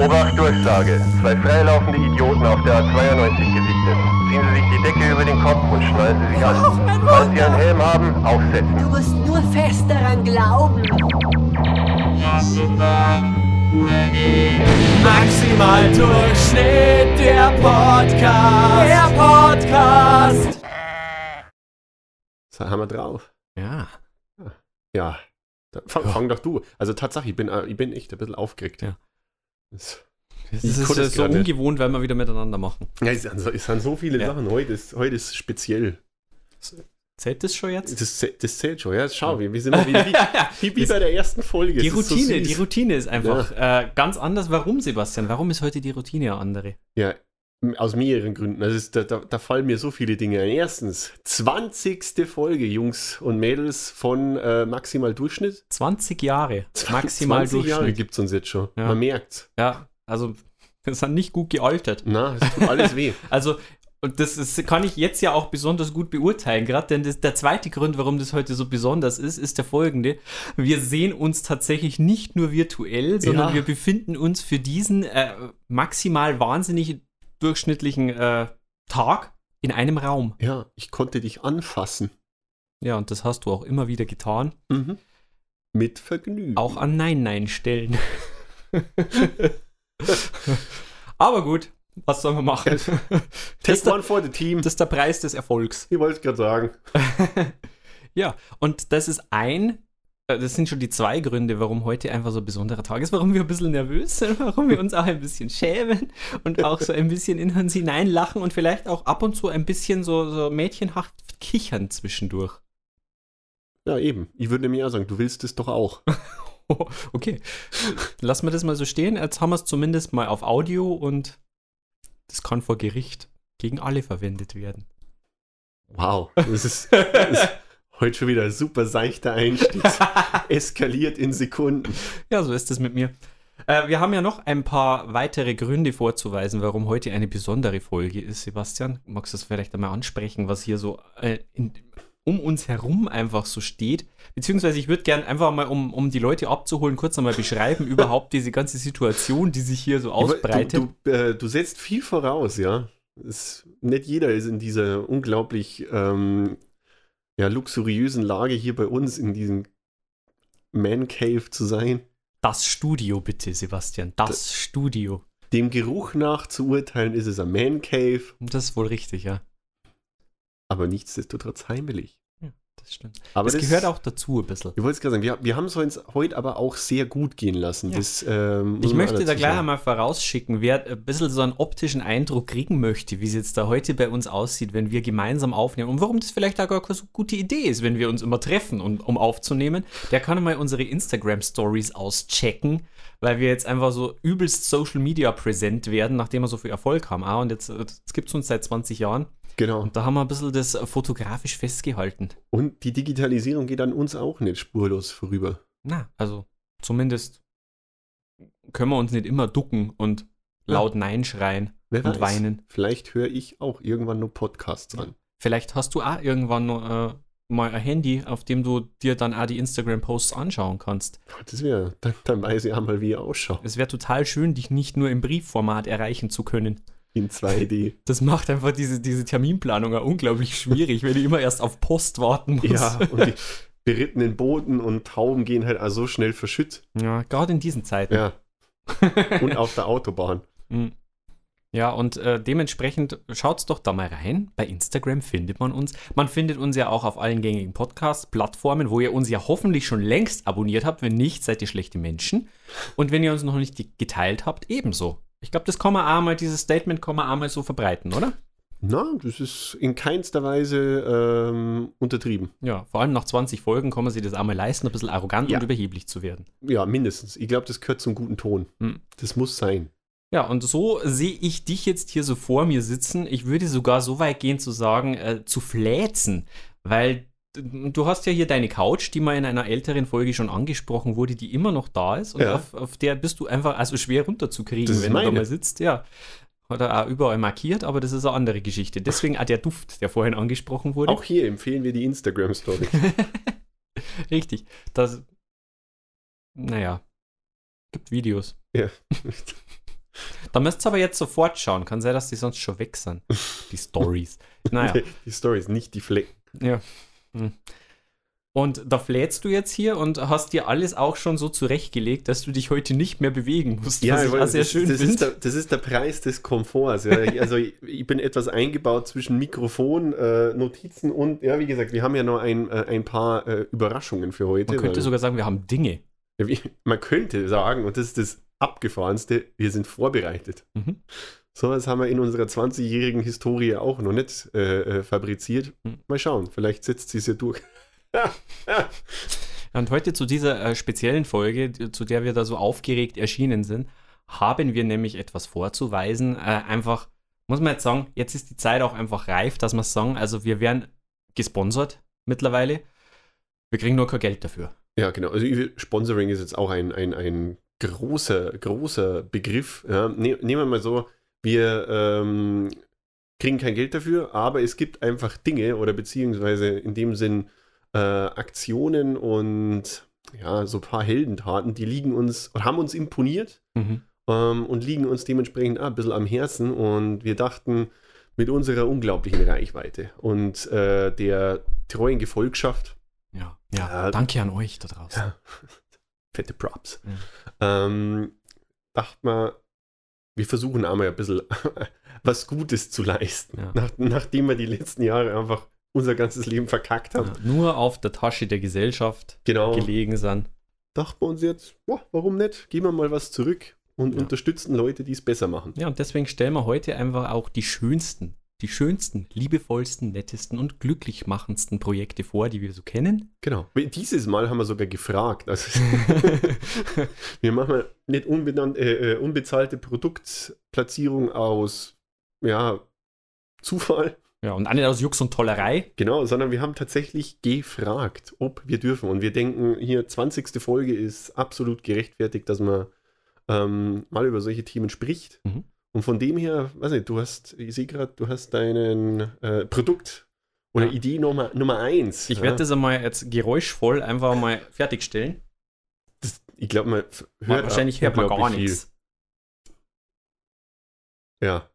Obacht Durchsage. Zwei freilaufende Idioten auf der A92 gesichtet. Ziehen Sie sich die Decke über den Kopf und schnallen Sie sich an. Falls Sie einen Helm haben, aufsetzen. Du musst nur fest daran glauben. Maximal Durchschnitt, der Podcast. Der Podcast. So, haben wir drauf. Ja. Ja. Fang, fang doch du. Also Tatsache, ich bin, äh, ich bin echt ein bisschen aufgeregt. Ja. Das, ist es so gerade ungewohnt, weil wir wieder miteinander machen. ja, es, sind so- so viele Ja. Sachen. Heute ist, heute ist speziell. Zählt das schon jetzt? Das, das zählt schon. Ja, schau, wir, wir sind mal wie, wie, wie, bei der ersten Folge. Die Es ist so Routine, süß. die Routine ist einfach äh, ganz anders. Warum, Sebastian? Warum ist heute die Routine eine andere? Ja, aus mehreren Gründen. Also es, da, da, da fallen mir so viele Dinge ein. Erstens, 20. Folge, Jungs und Mädels, von äh, Maximal Durchschnitt. 20 Jahre. Maximal 20 Jahre Durchschnitt. gibt es uns jetzt schon. Ja. Man merkt's. Ja, also wir sind nicht gut gealtert. Na, es tut alles weh. Also, und das ist, kann ich jetzt ja auch besonders gut beurteilen, gerade denn das, der zweite Grund, warum das heute so besonders ist, ist der folgende. Wir sehen uns tatsächlich nicht nur virtuell, sondern Ja. wir befinden uns für diesen äh, maximal wahnsinnig durchschnittlichen äh, Tag in einem Raum. Ja, ich konnte dich anfassen. Ja, und das hast du auch immer wieder getan. Mhm. Mit Vergnügen. Auch an Nein-Nein-Stellen. Aber gut, was sollen wir machen? Das Take der, one for the team. das ist der Preis des Erfolgs. ich wollte es gerade sagen. Ja, und das ist ein, das sind schon die zwei Gründe, warum heute einfach so ein besonderer Tag ist, warum wir ein bisschen nervös sind, warum wir uns auch ein bisschen schämen und auch so ein bisschen in uns hineinlachen und vielleicht auch ab und zu ein bisschen so, so mädchenhaft kichern zwischendurch. Ja, eben. Ich würde nämlich auch sagen, du willst es doch auch. Okay, lassen wir das mal so stehen. Jetzt haben wir es zumindest mal auf Audio und das kann vor Gericht gegen alle verwendet werden. Wow. Das ist, das ist heute schon wieder super seichter Einstieg. Eskaliert in Sekunden. Ja, so ist es mit mir. Äh, wir haben ja noch ein paar weitere Gründe vorzuweisen, warum heute eine besondere Folge ist, Sebastian. Magst du das vielleicht einmal ansprechen, was hier so äh, in, um uns herum einfach so steht? Beziehungsweise ich würde gerne einfach mal, um, um die Leute abzuholen, kurz einmal beschreiben, überhaupt diese ganze Situation, die sich hier so ausbreitet. Du, du, äh, du setzt viel voraus, ja. Es, nicht jeder ist in dieser unglaublich ähm, ja, luxuriösen Lage hier bei uns in diesem Man Cave zu sein. Das Studio bitte, Sebastian. Das Studio. Dem Geruch nach zu urteilen, ist es ein Man Cave, Das ist wohl richtig, ja. aber nichtsdestotrotz heimelig. Das stimmt. Aber das, gehört auch dazu ein bisschen. Ich wollte es gerade sagen, wir, wir haben es uns heute aber auch sehr gut gehen lassen. Ja. Das, ähm, Ich möchte da gleich einmal vorausschicken, wer ein bisschen so einen optischen Eindruck kriegen möchte, wie es jetzt da heute bei uns aussieht, wenn wir gemeinsam aufnehmen und warum das vielleicht auch gar keine so gute Idee ist, wenn wir uns immer treffen, um, um aufzunehmen, der kann mal unsere Instagram-Stories auschecken, weil wir jetzt einfach so übelst Social Media präsent werden, nachdem wir so viel Erfolg haben. Ah, und jetzt, jetzt gibt es uns seit 20 Jahren Genau. und da haben wir ein bisschen das fotografisch festgehalten. Und die Digitalisierung geht an uns auch nicht spurlos vorüber. Na, also zumindest können wir uns nicht immer ducken und laut Nein schreien. Wer Und weinen. Vielleicht höre ich auch irgendwann nur Podcasts an. Vielleicht hast du auch irgendwann noch, äh, mal ein Handy, auf dem du dir dann auch die Instagram-Posts anschauen kannst. Das wäre, dann, dann weiß ich auch mal, wie er ausschaut. Es wäre total schön, dich nicht nur im Briefformat erreichen zu können. In 2D. Das macht einfach diese, diese Terminplanung auch unglaublich schwierig, wenn ich immer erst auf Post warten muss. ja, und die berittenen Booten und Tauben gehen halt auch so schnell verschütt. ja gerade in diesen Zeiten. Ja. Und auf der Autobahn. Mm. Ja, und äh, dementsprechend schaut's doch da mal rein. Bei Instagram findet man uns. Man findet uns ja auch auf allen gängigen Podcast-Plattformen, wo ihr uns ja hoffentlich schon längst abonniert habt. Wenn nicht, seid ihr schlechte Menschen. Und wenn ihr uns noch nicht ge- geteilt habt, ebenso. Ich glaube, das kann man auch mal, dieses Statement kann man auch mal so verbreiten, oder? Na, das ist in keinster Weise ähm, untertrieben. Ja, vor allem nach 20 Folgen kann man sich das auch mal leisten, ein bisschen arrogant Ja. und überheblich zu werden. Ja, mindestens. Ich glaube, das gehört zum guten Ton. Hm. Das muss sein. Ja, und so sehe ich dich jetzt hier so vor mir sitzen. Ich würde sogar so weit gehen zu sagen, äh, zu fläzen, weil du hast ja hier deine Couch, die mal in einer älteren Folge schon angesprochen wurde, die immer noch da ist und Ja. auf, auf der bist du einfach also schwer runterzukriegen, wenn du da meine. mal sitzt. Ja. Hat er auch überall markiert, aber das ist eine andere Geschichte. Deswegen auch der Duft, der vorhin angesprochen wurde. Auch hier empfehlen wir die Instagram-Story. Richtig. Das, naja, gibt Videos. ja. Da müsst ihr aber jetzt sofort schauen. Kann sein, dass die sonst schon weg sind. Die Stories. Naja. Die Stories, nicht die Flecken. Ja. Hm. Und da flätst du jetzt hier und hast dir alles auch schon so zurechtgelegt, dass du dich heute nicht mehr bewegen musst. Ja, ich auch sehr das, schön das, ist der, das ist der Preis des Komforts. Ja. Also ich, ich bin etwas eingebaut zwischen Mikrofon, äh, Notizen und, ja, wie gesagt, wir haben ja noch ein, äh, ein paar äh, Überraschungen für heute. Man könnte sogar sagen, wir haben Dinge. Ja, wie, man könnte sagen, und das ist das Abgefahrenste, wir sind vorbereitet. Mhm. Sowas haben wir in unserer 20-jährigen Historie auch noch nicht äh, äh, fabriziert. Hm. Mal schauen, vielleicht setzt sie es ja durch. Und heute zu dieser äh, speziellen Folge, zu der wir da so aufgeregt erschienen sind, haben wir nämlich etwas vorzuweisen. Äh, einfach, muss man jetzt sagen, jetzt ist die Zeit auch einfach reif, dass wir sagen, also wir werden gesponsert mittlerweile. Wir kriegen nur kein Geld dafür. Ja, genau. Also Sponsoring ist jetzt auch ein, ein, ein großer, großer Begriff. Ja, ne, nehmen wir mal so, wir ähm, kriegen kein Geld dafür, aber es gibt einfach Dinge oder beziehungsweise in dem Sinn äh, Aktionen und ja, so ein paar Heldentaten, die liegen uns oder haben uns imponiert Mhm. ähm, und liegen uns dementsprechend auch ein bisschen am Herzen. Und wir dachten, mit unserer unglaublichen Reichweite und äh, der treuen Gefolgschaft, Ja, ja. Ja. Danke an euch da draußen. ja, fette Props, ähm, dachte man, wir versuchen einmal ein bisschen was Gutes zu leisten, Ja. nach, nachdem wir die letzten Jahre einfach unser ganzes Leben verkackt haben. Ja, nur auf der Tasche der Gesellschaft Genau. gelegen sind. Dachten wir uns jetzt, boah, warum nicht? Geben wir mal was zurück und Ja. unterstützen Leute, die es besser machen. Ja, und deswegen stellen wir heute einfach auch die schönsten, die schönsten, liebevollsten, nettesten und glücklich machendsten Projekte vor, die wir so kennen. Genau. Dieses Mal haben wir sogar gefragt. Also, wir machen nicht äh, äh, unbezahlte Produktplatzierung aus ja, Zufall, Ja, und auch nicht aus Jux und Tollerei. genau, sondern wir haben tatsächlich gefragt, ob wir dürfen. Und wir denken, hier 20. Folge ist absolut gerechtfertigt, dass man ähm, mal über solche Themen spricht. Mhm. Und von dem her, weiß nicht, du hast, ich sehe gerade, du hast deinen äh, Produkt oder Ja. Idee Nummer, Nummer eins. Ich ja. werde das einmal jetzt geräuschvoll einfach mal fertigstellen. Ich glaube, man hört Wahrscheinlich hört man gar nichts. Ja,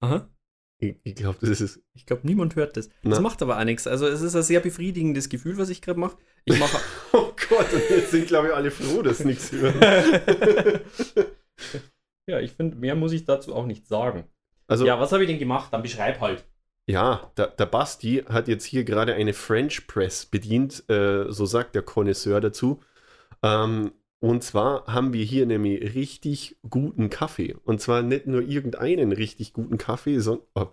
Aha. ich, ich glaube, das ist es. Ich glaube, niemand hört das. Na. Das macht aber auch nichts. Also es ist ein sehr befriedigendes Gefühl, was ich gerade mache. Ich mache Oh Gott, und jetzt sind, glaube ich, alle froh, dass nichts hören. Ja, ich finde, mehr muss ich dazu auch nicht sagen. Also, Ja, ja, was habe ich denn gemacht? Dann beschreib halt. der, der Basti hat jetzt hier gerade eine French Press bedient, äh, so sagt der Connoisseur dazu. Ähm, und zwar haben wir hier nämlich richtig guten Kaffee. Und zwar nicht nur irgendeinen richtig guten Kaffee, sondern. Oh.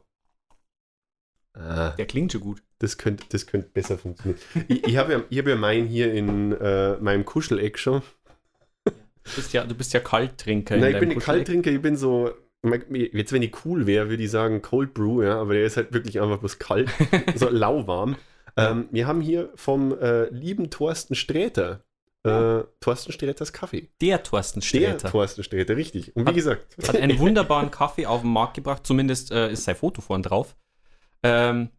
Ah, Der klingt schon gut. das könnte das könnt besser funktionieren. ich ich habe ja, ich hab ja meinen hier in äh, meinem Kuscheleck schon. Du bist ja, du bist ja Kalttrinker. in Nein, ich bin ein. Kalttrinker, ich bin so. Jetzt, wenn ich cool wäre, würde ich sagen Cold Brew, ja, aber der ist halt wirklich einfach bloß kalt, so lauwarm. Ähm, wir haben hier vom äh, lieben Thorsten Sträter, äh, Thorsten Sträters Kaffee. Der Thorsten Der Sträter Thorsten Sträter, richtig. Und wie Hat- gesagt, hat einen wunderbaren Kaffee auf den Markt gebracht. Zumindest äh, ist sein Foto vorn drauf. Ähm,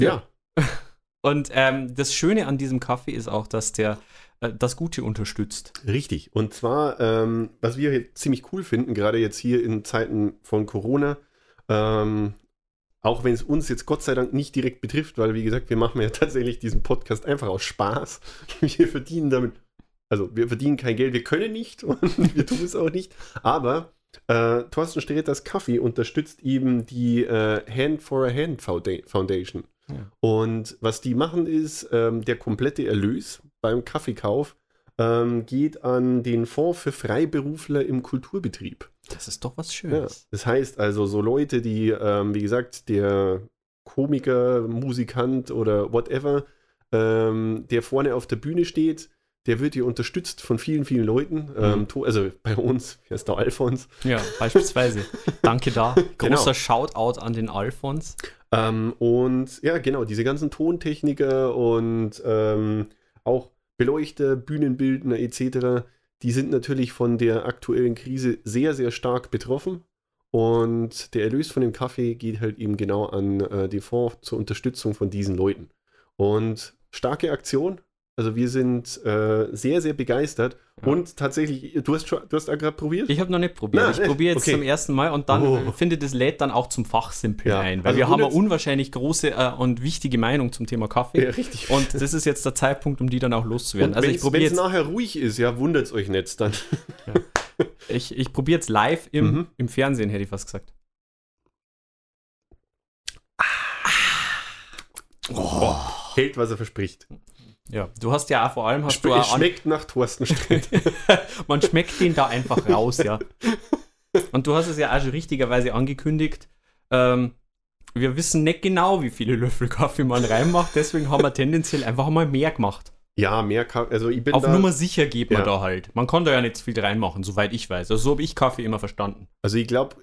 ja, und ähm, das Schöne an diesem Kaffee ist auch, dass der das Gute unterstützt. richtig. Und zwar, ähm, was wir hier ziemlich cool finden, gerade jetzt hier in Zeiten von Corona, ähm, auch wenn es uns jetzt Gott sei Dank nicht direkt betrifft, weil wie gesagt, wir machen ja tatsächlich diesen Podcast einfach aus Spaß. Wir verdienen damit, also wir verdienen kein Geld, wir können nicht und wir tun es auch nicht. Aber äh, Thorsten Sträters Kaffee unterstützt eben die äh, Hand for a Hand Founda- Foundation. Ja. Und was die machen ist, ähm, der komplette Erlös beim Kaffeekauf ähm, geht an den Fonds für Freiberufler im Kulturbetrieb. Das ist doch was Ja, Schönes. das heißt also, so Leute, die, ähm, wie gesagt, der Komiker, Musikant oder whatever, ähm, der vorne auf der Bühne steht, der wird hier unterstützt von vielen, vielen Leuten. Ähm, to- also bei uns, hier ist der Alfons. Ja, beispielsweise. Danke da. Genau. Großer Shoutout an den Alfons. Ähm, und ja, genau, diese ganzen Tontechniker und ähm, auch Beleuchter, Bühnenbildner etc., die sind natürlich von der aktuellen Krise sehr, sehr stark betroffen. Und der Erlös von dem Kaffee geht halt eben genau an äh, den Fonds zur Unterstützung von diesen Leuten. Und starke Aktion. Also wir sind äh, sehr, sehr begeistert. Ja. Und tatsächlich, du hast schon, du hast gerade probiert? Ich habe noch nicht probiert. Na, ich probiere jetzt Okay. zum ersten Mal und dann Oh. finde das lädt dann auch zum Fachsimpeln Ja. ein, weil Also wir haben eine unwahrscheinlich große äh, und wichtige Meinung zum Thema Kaffee. Ja, richtig. Und das ist jetzt der Zeitpunkt, um die dann auch loszuwerden. Und also ich probiere jetzt, nachher ruhig ist, ja, wundert es euch nicht dann. ich, ich probier jetzt live im, Mhm. im Fernsehen, hätte ich fast gesagt. Oh, hält, was er verspricht. Ja, du hast ja auch vor allem hast Sp du schmeckt nach Thorsten Sträter. man schmeckt den da einfach raus, ja. Und du hast es ja auch schon richtigerweise angekündigt. Ähm, wir wissen nicht genau, wie viele Löffel Kaffee man reinmacht, deswegen haben wir tendenziell einfach mal mehr gemacht. ja, mehr Kaffee. Also ich bin Auf da, Nummer sicher geht man Ja. da halt. Man kann da ja nicht so viel reinmachen, soweit ich weiß. Also so habe ich Kaffee immer verstanden. Also ich glaube,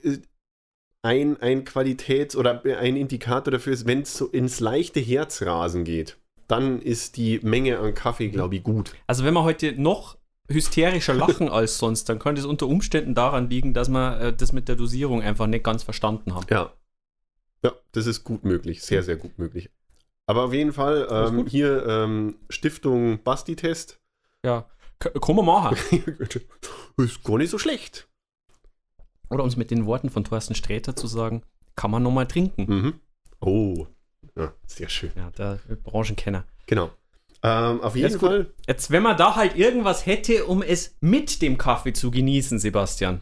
ein, ein Qualitäts- oder ein Indikator dafür ist, wenn es so ins leichte Herzrasen geht, dann ist die Menge an Kaffee, glaube ich, gut. Also wenn wir heute noch hysterischer lachen als sonst, dann könnte es unter Umständen daran liegen, dass wir äh, das mit der Dosierung einfach nicht ganz verstanden haben. Ja. Ja, das ist gut möglich, sehr, sehr gut möglich. Aber auf jeden Fall ähm, hier ähm, Stiftung Basti-Test. Ja, K kann man machen. ist gar nicht so schlecht. Oder um es mit den Worten von Thorsten Sträter zu sagen, kann man nochmal trinken. Mhm. Oh, ja, sehr schön. Ja, der Branchenkenner. Genau. Ähm, auf jeden. Fall, Jetzt, wenn man da halt irgendwas hätte, um es mit dem Kaffee zu genießen, Sebastian.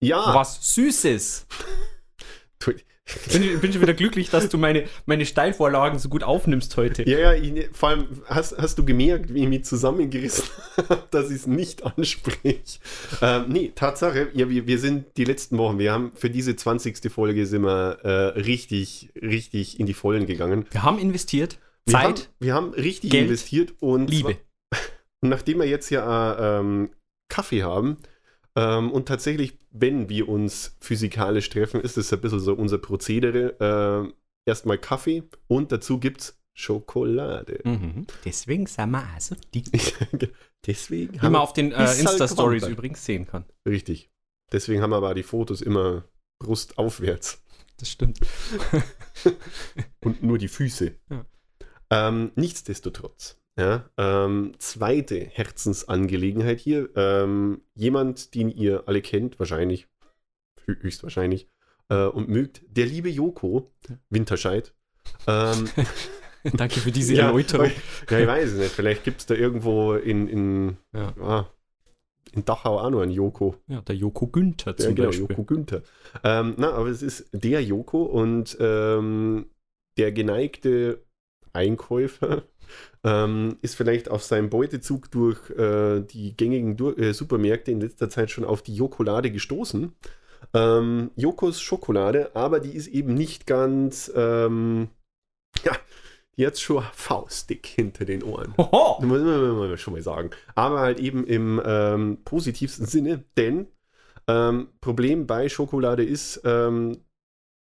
ja, Was Süßes. Bin, ich- bin schon wieder glücklich, dass du meine, meine Steilvorlagen so gut aufnimmst heute. Ja, ja, ich, vor allem hast, hast du gemerkt, wie ich mich zusammengerissen habe, dass ich es nicht anspreche. Ähm, nee, Tatsache, ja, wir, wir sind die letzten Wochen, wir haben für diese 20. Folge sind wir äh, richtig, richtig in die Vollen gegangen. Wir haben investiert. Wir Zeit, haben, wir haben richtig Geld, investiert und Liebe. zwar- Und nachdem wir jetzt ja äh, ähm, Kaffee haben ähm, und tatsächlich, wenn wir uns physikalisch treffen, ist es ein bisschen so unser Prozedere. Äh, erstmal Kaffee und dazu gibt es Schokolade. Mhm. Deswegen sind wir also dick. Deswegen Wie man auf den äh, halt Insta-Stories übrigens sehen kann. richtig. Deswegen haben wir aber die Fotos immer Brust aufwärts Das stimmt. und nur die Füße. Ja. Ähm, nichtsdestotrotz, ja, ähm, zweite Herzensangelegenheit hier. Ähm, jemand, den ihr alle kennt, wahrscheinlich, hö- höchstwahrscheinlich, äh, und mögt, der liebe Joko Winterscheid. Ähm, Danke für diese ja, Erläuterung. ja, ich weiß es nicht. Vielleicht gibt es da irgendwo in, in, Ja. ah, in Dachau auch noch einen Joko. Ja, der Joko Günther Ja, zum genau, Beispiel. Joko Günther. Ähm, na, aber es ist der Joko und ähm, der geneigte Einkäufer ähm, ist vielleicht auf seinem Beutezug durch äh, die gängigen Dur äh, Supermärkte in letzter Zeit schon auf die Jokolade gestoßen. Ähm, Jokos Schokolade, aber die ist eben nicht ganz, ähm, ja, hat schon faustdick hinter den Ohren. Hoho! Das muss man schon mal sagen. Aber halt eben im ähm, positivsten Sinne, denn ähm, Problem bei Schokolade ist ähm,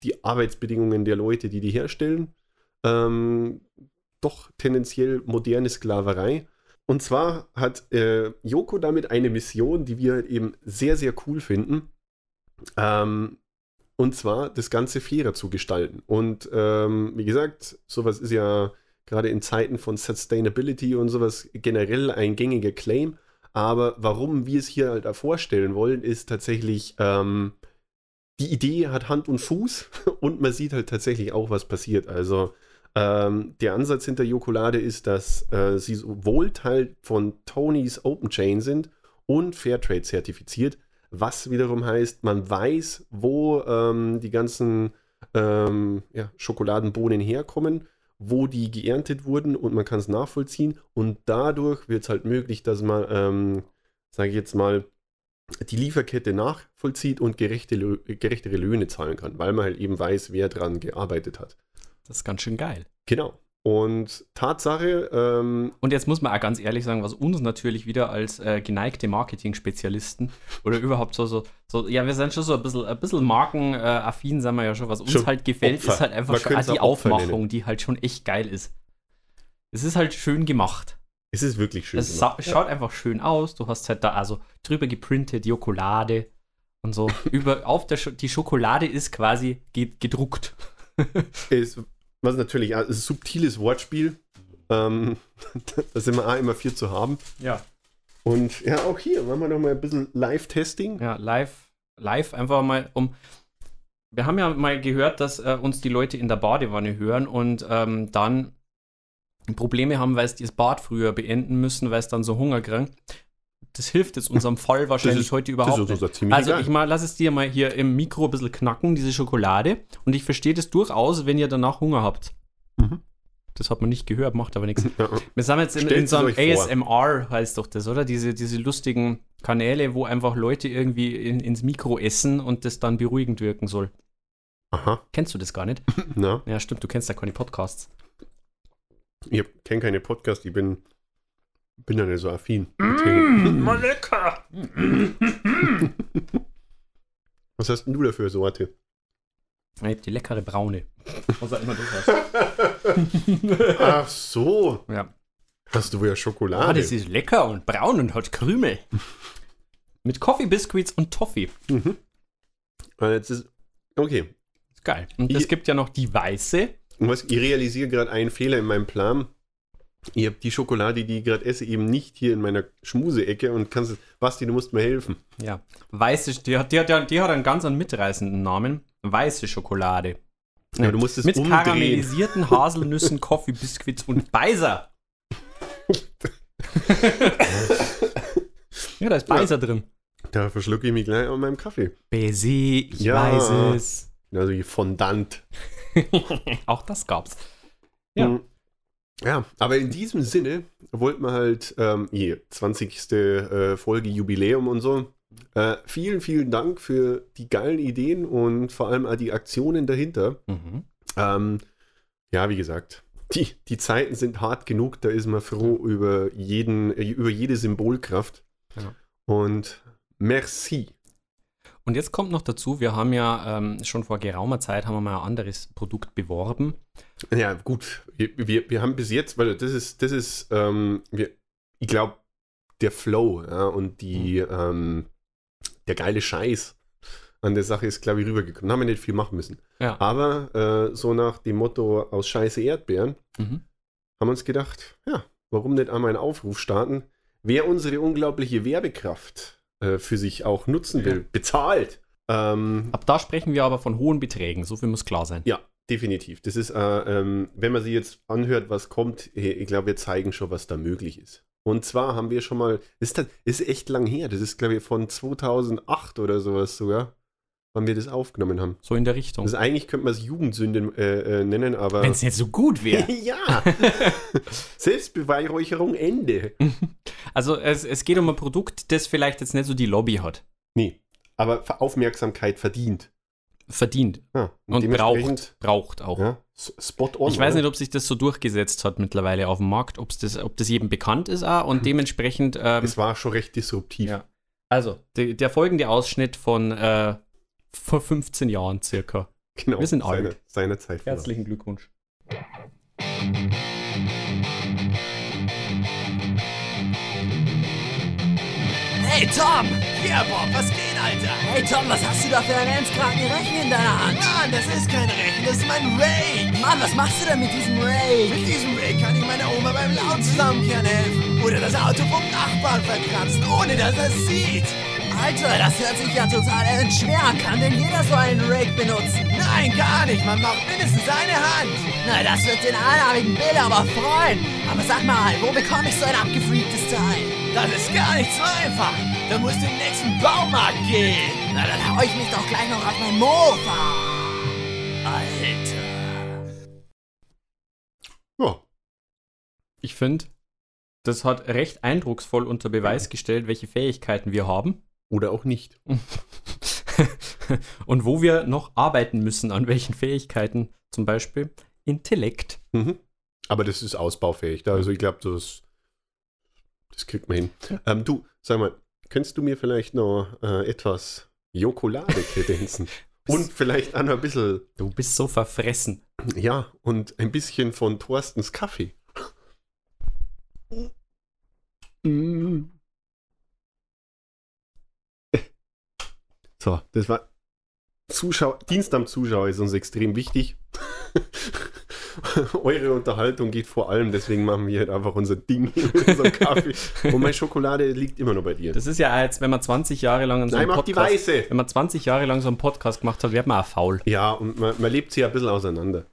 die Arbeitsbedingungen der Leute, die die herstellen. Doch tendenziell moderne Sklaverei. Und zwar hat äh, Joko damit eine Mission, die wir eben sehr, sehr cool finden. Ähm, und zwar das Ganze fairer zu gestalten. Und ähm, wie gesagt, sowas ist ja gerade in Zeiten von Sustainability und sowas generell ein gängiger Claim. Aber warum wir es hier halt vorstellen wollen, ist tatsächlich, ähm, die Idee hat Hand und Fuß und man sieht halt tatsächlich auch, was passiert. Also ähm, der Ansatz hinter Jokolade ist, dass äh, sie sowohl Teil von Tonys Open Chain sind und Fairtrade zertifiziert, was wiederum heißt, man weiß, wo ähm, die ganzen ähm, ja, Schokoladenbohnen herkommen, wo die geerntet wurden und man kann es nachvollziehen und dadurch wird es halt möglich, dass man, ähm, sage ich jetzt mal, die Lieferkette nachvollzieht und gerechte, gerechtere Löhne zahlen kann, weil man halt eben weiß, wer dran gearbeitet hat. Das ist ganz schön geil. Genau. Und Tatsache, ähm, Und jetzt muss man auch ganz ehrlich sagen, was uns natürlich wieder als äh, geneigte Marketing-Spezialisten oder überhaupt so, so, so, ja, wir sind schon so ein bisschen, ein bisschen markenaffin, sind wir ja schon. Was uns Schon halt gefällt, Opfer. ist halt einfach schon es die Aufmachung, nennen. die halt schon echt geil ist. Es ist halt schön gemacht. es ist wirklich schön. Es gemacht. schaut einfach schön aus. Du hast halt da also drüber geprintet Jokolade und so. Über, auf der Scho die Schokolade ist quasi ge gedruckt. ist, was natürlich ein subtiles Wortspiel. Ähm, da sind wir auch immer viel zu haben. Ja. Und ja, auch hier machen wir noch mal ein bisschen Live-Testing. Ja, live, live einfach mal um. Wir haben ja mal gehört, dass äh, uns die Leute in der Badewanne hören und ähm, dann Probleme haben, weil sie das Bad früher beenden müssen, weil es dann so Hunger kriegen. Das hilft jetzt unserem Fall wahrscheinlich ist- heute das überhaupt ist nicht. also ziemlich Also egal. ich mal, lass es dir mal hier im Mikro ein bisschen knacken, diese Schokolade. Und ich verstehe das durchaus, wenn ihr danach Hunger habt. Mhm. Das hat man nicht gehört, macht aber nichts. Ja. Wir sind jetzt in, in so einem. ASMR, heißt doch das, oder? Diese, diese lustigen Kanäle, wo einfach Leute irgendwie in, ins Mikro essen und das dann beruhigend wirken soll. Aha, Kennst du das gar nicht? na, Ja, stimmt, du kennst ja keine Podcasts. ich kenne keine Podcast, ich bin, bin ja nicht so affin. mal lecker! Was hast denn du da für Sorte? Ich hab die leckere braune. Was auch immer du hast. Ach so, Ja. hast du ja Ah, Schokolade. das ist lecker und braun und hat Krümel. Mit Coffee Biscuits und Toffee. mhm. Ah, Jetzt ist, okay, Ist geil. Und es gibt ja noch die weiße. Und was, ich realisiere gerade einen Fehler in meinem Plan. Ich habe die Schokolade, die ich gerade esse, eben nicht hier in meiner Schmuseecke und kannst, Basti, du musst mir helfen. Ja. Weiße, die hat, die hat, ja- die hat einen ganz mitreißenden Namen. Weiße Schokolade. Ja, du musst es Mit umdrehen. karamellisierten Haselnüssen, Coffee Biscuits und Beiser. ja, da ist Beiser drin. Da verschlucke ich mich gleich an meinem Kaffee. Baiser, ich Ja. weiß es. Also wie Fondant. Auch das gab's. Ja. Mhm. Ja, aber in diesem Sinne wollten wir halt ähm, hier 20. Äh, Folge Jubiläum und so. Äh, vielen, vielen Dank für die geilen Ideen und vor allem die Aktionen dahinter. Mhm. Ähm, ja, wie gesagt, die, die Zeiten sind hart genug, da ist man froh über, jeden, äh, über jede Symbolkraft. Ja. Und merci. Und jetzt kommt noch dazu, wir haben ja ähm, schon vor geraumer Zeit haben wir mal ein anderes Produkt beworben. Ja, gut, wir, wir, haben bis jetzt, weil das ist, das ist, ähm, wir, ich glaube, der Flow ja, und die, ähm, der geile Scheiß an der Sache ist, glaube ich, rübergekommen. Da haben wir nicht viel machen müssen. Ja. Aber äh, so nach dem Motto aus Scheiße Erdbeeren Mhm. haben wir uns gedacht, ja, warum nicht einmal einen Aufruf starten? Wer unsere unglaubliche Werbekraft äh, für sich auch nutzen will, bezahlt. Ähm, Ab da sprechen wir aber von hohen Beträgen, so viel muss klar sein. ja, definitiv. Das ist, äh, ähm, wenn man sich jetzt anhört, was kommt, ich glaube, wir zeigen schon, was da möglich ist. Und zwar haben wir schon mal, ist, das, ist echt lang her, das ist, glaube ich, von 2008 oder sowas sogar, wann wir das aufgenommen haben. So in der Richtung. Also eigentlich könnte man es Jugendsünde äh, äh, nennen, aber. Wenn es nicht so gut wäre. ja! Selbstbeweihräucherung Ende. Also es, es geht um ein Produkt, das vielleicht jetzt nicht so die Lobby hat. Nee, aber Aufmerksamkeit verdient. Verdient. Ja, Und dementsprechend, braucht. Braucht auch. Ja, spot on. Ich weiß nicht, ob sich das so durchgesetzt hat mittlerweile auf dem Markt, ob's das, ob das jedem bekannt ist auch und dementsprechend. Ähm, Es war schon recht disruptiv. Ja. also, de, der folgende Ausschnitt von äh, vor 15 Jahren circa. Genau. Wir sind seine, alt. seiner Zeit. Herzlichen Glückwunsch. Hey Tom! Ja, Bob, was geht, Alter? Hey Tom, was hast du da für einen endskranken Rechen in deiner Hand? Mann, das ist kein Rechen, das ist mein Ray. Mann, was machst du denn mit diesem Ray? Mit diesem Ray kann ich meiner Oma beim laut zusammenkehren helfen. Oder das Auto vom Nachbarn verkratzen, ohne dass er es sieht. Alter, das hört sich ja total schwer an. Kann denn jeder so einen Rake benutzen? Nein, gar nicht. Man braucht mindestens eine Hand. Na, das wird den einarmigen Bill aber freuen. Aber sag mal, wo bekomme ich so ein abgefreaktes Teil? Das ist gar nicht so einfach. Da musst du in den nächsten Baumarkt gehen. Na, dann hau ich mich doch gleich noch auf mein Mofa. Alter. Ja, Ich finde, das hat recht eindrucksvoll unter Beweis gestellt, welche Fähigkeiten wir haben oder auch nicht. und wo wir noch arbeiten müssen, an welchen Fähigkeiten. Zum Beispiel Intellekt. Mhm. Aber das ist ausbaufähig. Also ich glaube, das, das kriegt man hin. Ähm, du, sag mal, könntest du mir vielleicht noch äh, etwas Jokolade kredenzen? und vielleicht auch noch ein bisschen, Du bist so verfressen. ja, und ein bisschen von Thorstens Kaffee. So, das war Zuschauer, Dienst am Zuschauer ist uns extrem wichtig. eure Unterhaltung geht vor allem, deswegen machen wir halt einfach unser Ding mit unserem Kaffee. Und meine Schokolade liegt immer noch bei dir. Das ist ja, als wenn man 20 Jahre lang so Nein, mach die Podcast, weiße. wenn man 20 Jahre lang so einen Podcast gemacht hat, wird man auch faul. Ja, und man, man lebt sie ja ein bisschen auseinander.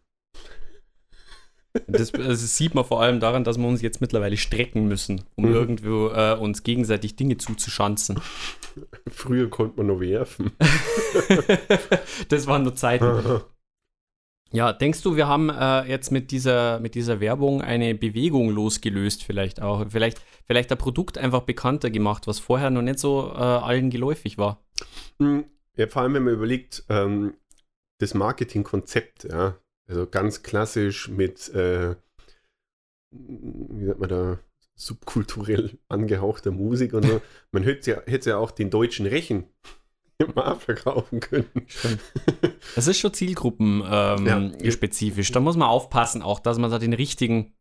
Das, das sieht man vor allem daran, dass wir uns jetzt mittlerweile strecken müssen, um Mhm. irgendwo äh, uns gegenseitig Dinge zuzuschanzen. Früher konnte man noch werfen. das waren nur Zeiten. Ja, denkst du, wir haben äh, jetzt mit dieser, mit dieser Werbung eine Bewegung losgelöst, vielleicht auch? Vielleicht, vielleicht ein Produkt einfach bekannter gemacht, was vorher noch nicht so äh, allen geläufig war. Hm, Ja, vor allem, wenn man überlegt, ähm, das Marketingkonzept, ja, also ganz klassisch mit, äh, wie sagt man da, subkulturell angehauchter Musik und so. Man hätte ja, hätte ja auch den deutschen Rechen mal verkaufen können. Das ist schon zielgruppenspezifisch. Ja. Ähm, spezifisch. Da muss man aufpassen, auch, dass man da den richtigen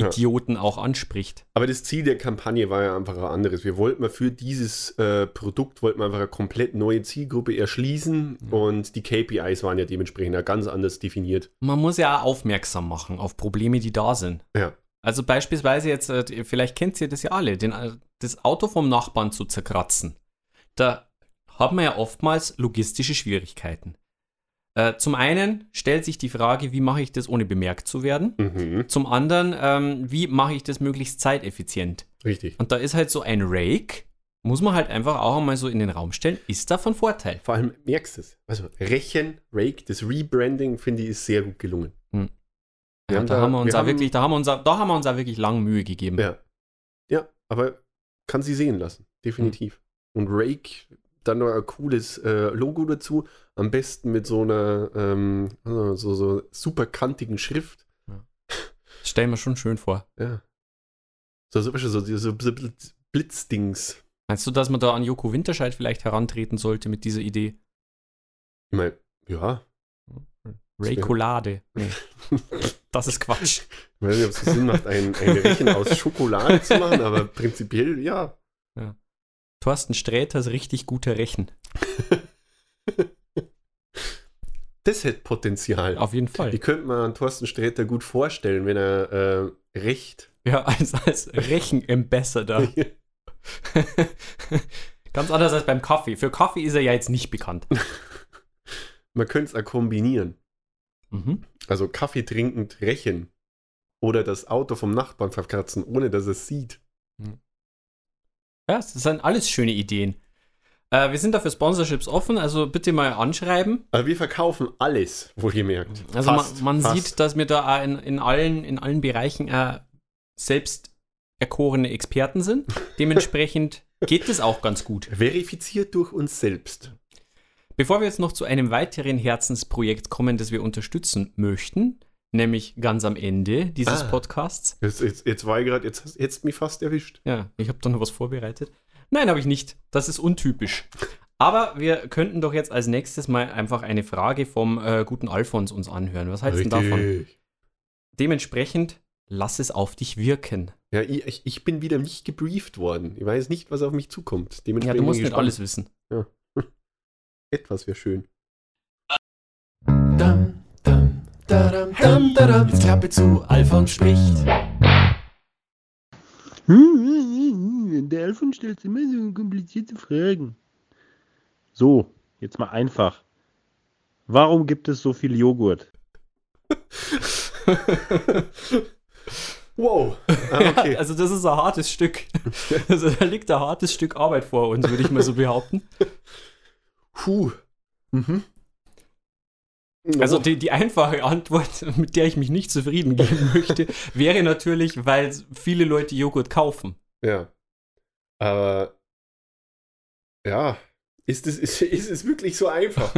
Ja. Idioten auch anspricht. Aber das Ziel der Kampagne war ja einfach ein anderes. Wir wollten mal für dieses äh, Produkt wollten wir einfach eine komplett neue Zielgruppe erschließen und die KPIs waren ja dementsprechend ja ganz anders definiert. Man muss ja auch aufmerksam machen auf Probleme, die da sind. Ja. Also beispielsweise jetzt, äh, vielleicht kennt ihr das ja alle, den, äh, das Auto vom Nachbarn zu zerkratzen. Da hat man ja oftmals logistische Schwierigkeiten. Äh, zum einen stellt sich die Frage, wie mache ich das, ohne bemerkt zu werden? Mhm. Zum anderen, ähm, wie mache ich das möglichst zeiteffizient? Richtig. Und da ist halt so ein Rake, muss man halt einfach auch einmal so in den Raum stellen, ist da von Vorteil. Vor allem merkst du es. Also Rechen, Rake, das Rebranding finde ich ist sehr gut gelungen. Ja, da, da- haben wir uns wir auch wirklich, da haben wir uns, auch- da haben wir uns auch wirklich lang Mühe gegeben. Ja. Ja, aber kann sie sehen lassen. Definitiv. Und Rake, dann noch ein cooles äh, Logo dazu. Am besten mit so einer ähm, so, so super kantigen Schrift. Das stellen wir schon schön vor. Ja. So, so, so, so, so Blitz- Blitzdings. Meinst du, dass man da an Joko Winterscheid vielleicht herantreten sollte mit dieser Idee? Ich meine, ja. Raycolade. Nee, das ist Quatsch. Ich weiß nicht, ob es Sinn macht, ein, ein Rechen aus Schokolade zu machen, aber prinzipiell ja. Thorsten Sträter ist richtig guter Rechen. Das hätte Potenzial. Auf jeden Fall. Ich könnte mir an Thorsten Sträter gut vorstellen, wenn er äh, recht. Ja, als, als Rechen-Ambassador. Ganz anders als beim Kaffee. Für Kaffee ist er ja jetzt nicht bekannt. Man könnte es auch kombinieren. Mhm. Also Kaffee trinkend rächen. Oder das Auto vom Nachbarn verkratzen, ohne dass es sieht. Ja, das sind alles schöne Ideen. Äh, wir sind dafür Sponsorships offen, also bitte mal anschreiben. Aber wir verkaufen alles, wohlgemerkt. Also Fast, man, man fast. sieht, dass wir da in, in, allen, in allen Bereichen äh, selbst erkorene Experten sind. Dementsprechend geht es auch ganz gut. Verifiziert durch uns selbst. Bevor wir jetzt noch zu einem weiteren Herzensprojekt kommen, das wir unterstützen möchten, nämlich ganz am Ende dieses Ah. Podcasts. Jetzt, jetzt, jetzt war ich gerade, jetzt jetzt mich fast erwischt. Ja, ich habe da noch was vorbereitet. Nein, habe ich nicht. Das ist untypisch. Aber wir könnten doch jetzt als nächstes mal einfach eine Frage vom äh, guten Alfons uns anhören. Was hältst du denn davon? Dementsprechend, lass es auf dich wirken. Ja, ich, ich- bin wieder nicht gebrieft worden. Ich weiß nicht, was auf mich zukommt. Ja, Dementsprechend du musst nicht alles wissen. Etwas wäre schön. Dam, dadam, dam, dadam. Jetzt Klappe zu, Alfons spricht. Der Alfons stellt immer so komplizierte Fragen. So, jetzt mal einfach. Warum gibt es so viel Joghurt? Wow. Ah, okay. Also das ist ein hartes Stück. Also da liegt ein hartes Stück Arbeit vor uns, würde ich mal so behaupten. Puh. Mhm. Also die, die einfache Antwort, mit der ich mich nicht zufrieden geben möchte, wäre natürlich, weil viele Leute Joghurt kaufen. Ja. Aber ja, ist es, ist, ist es wirklich so einfach?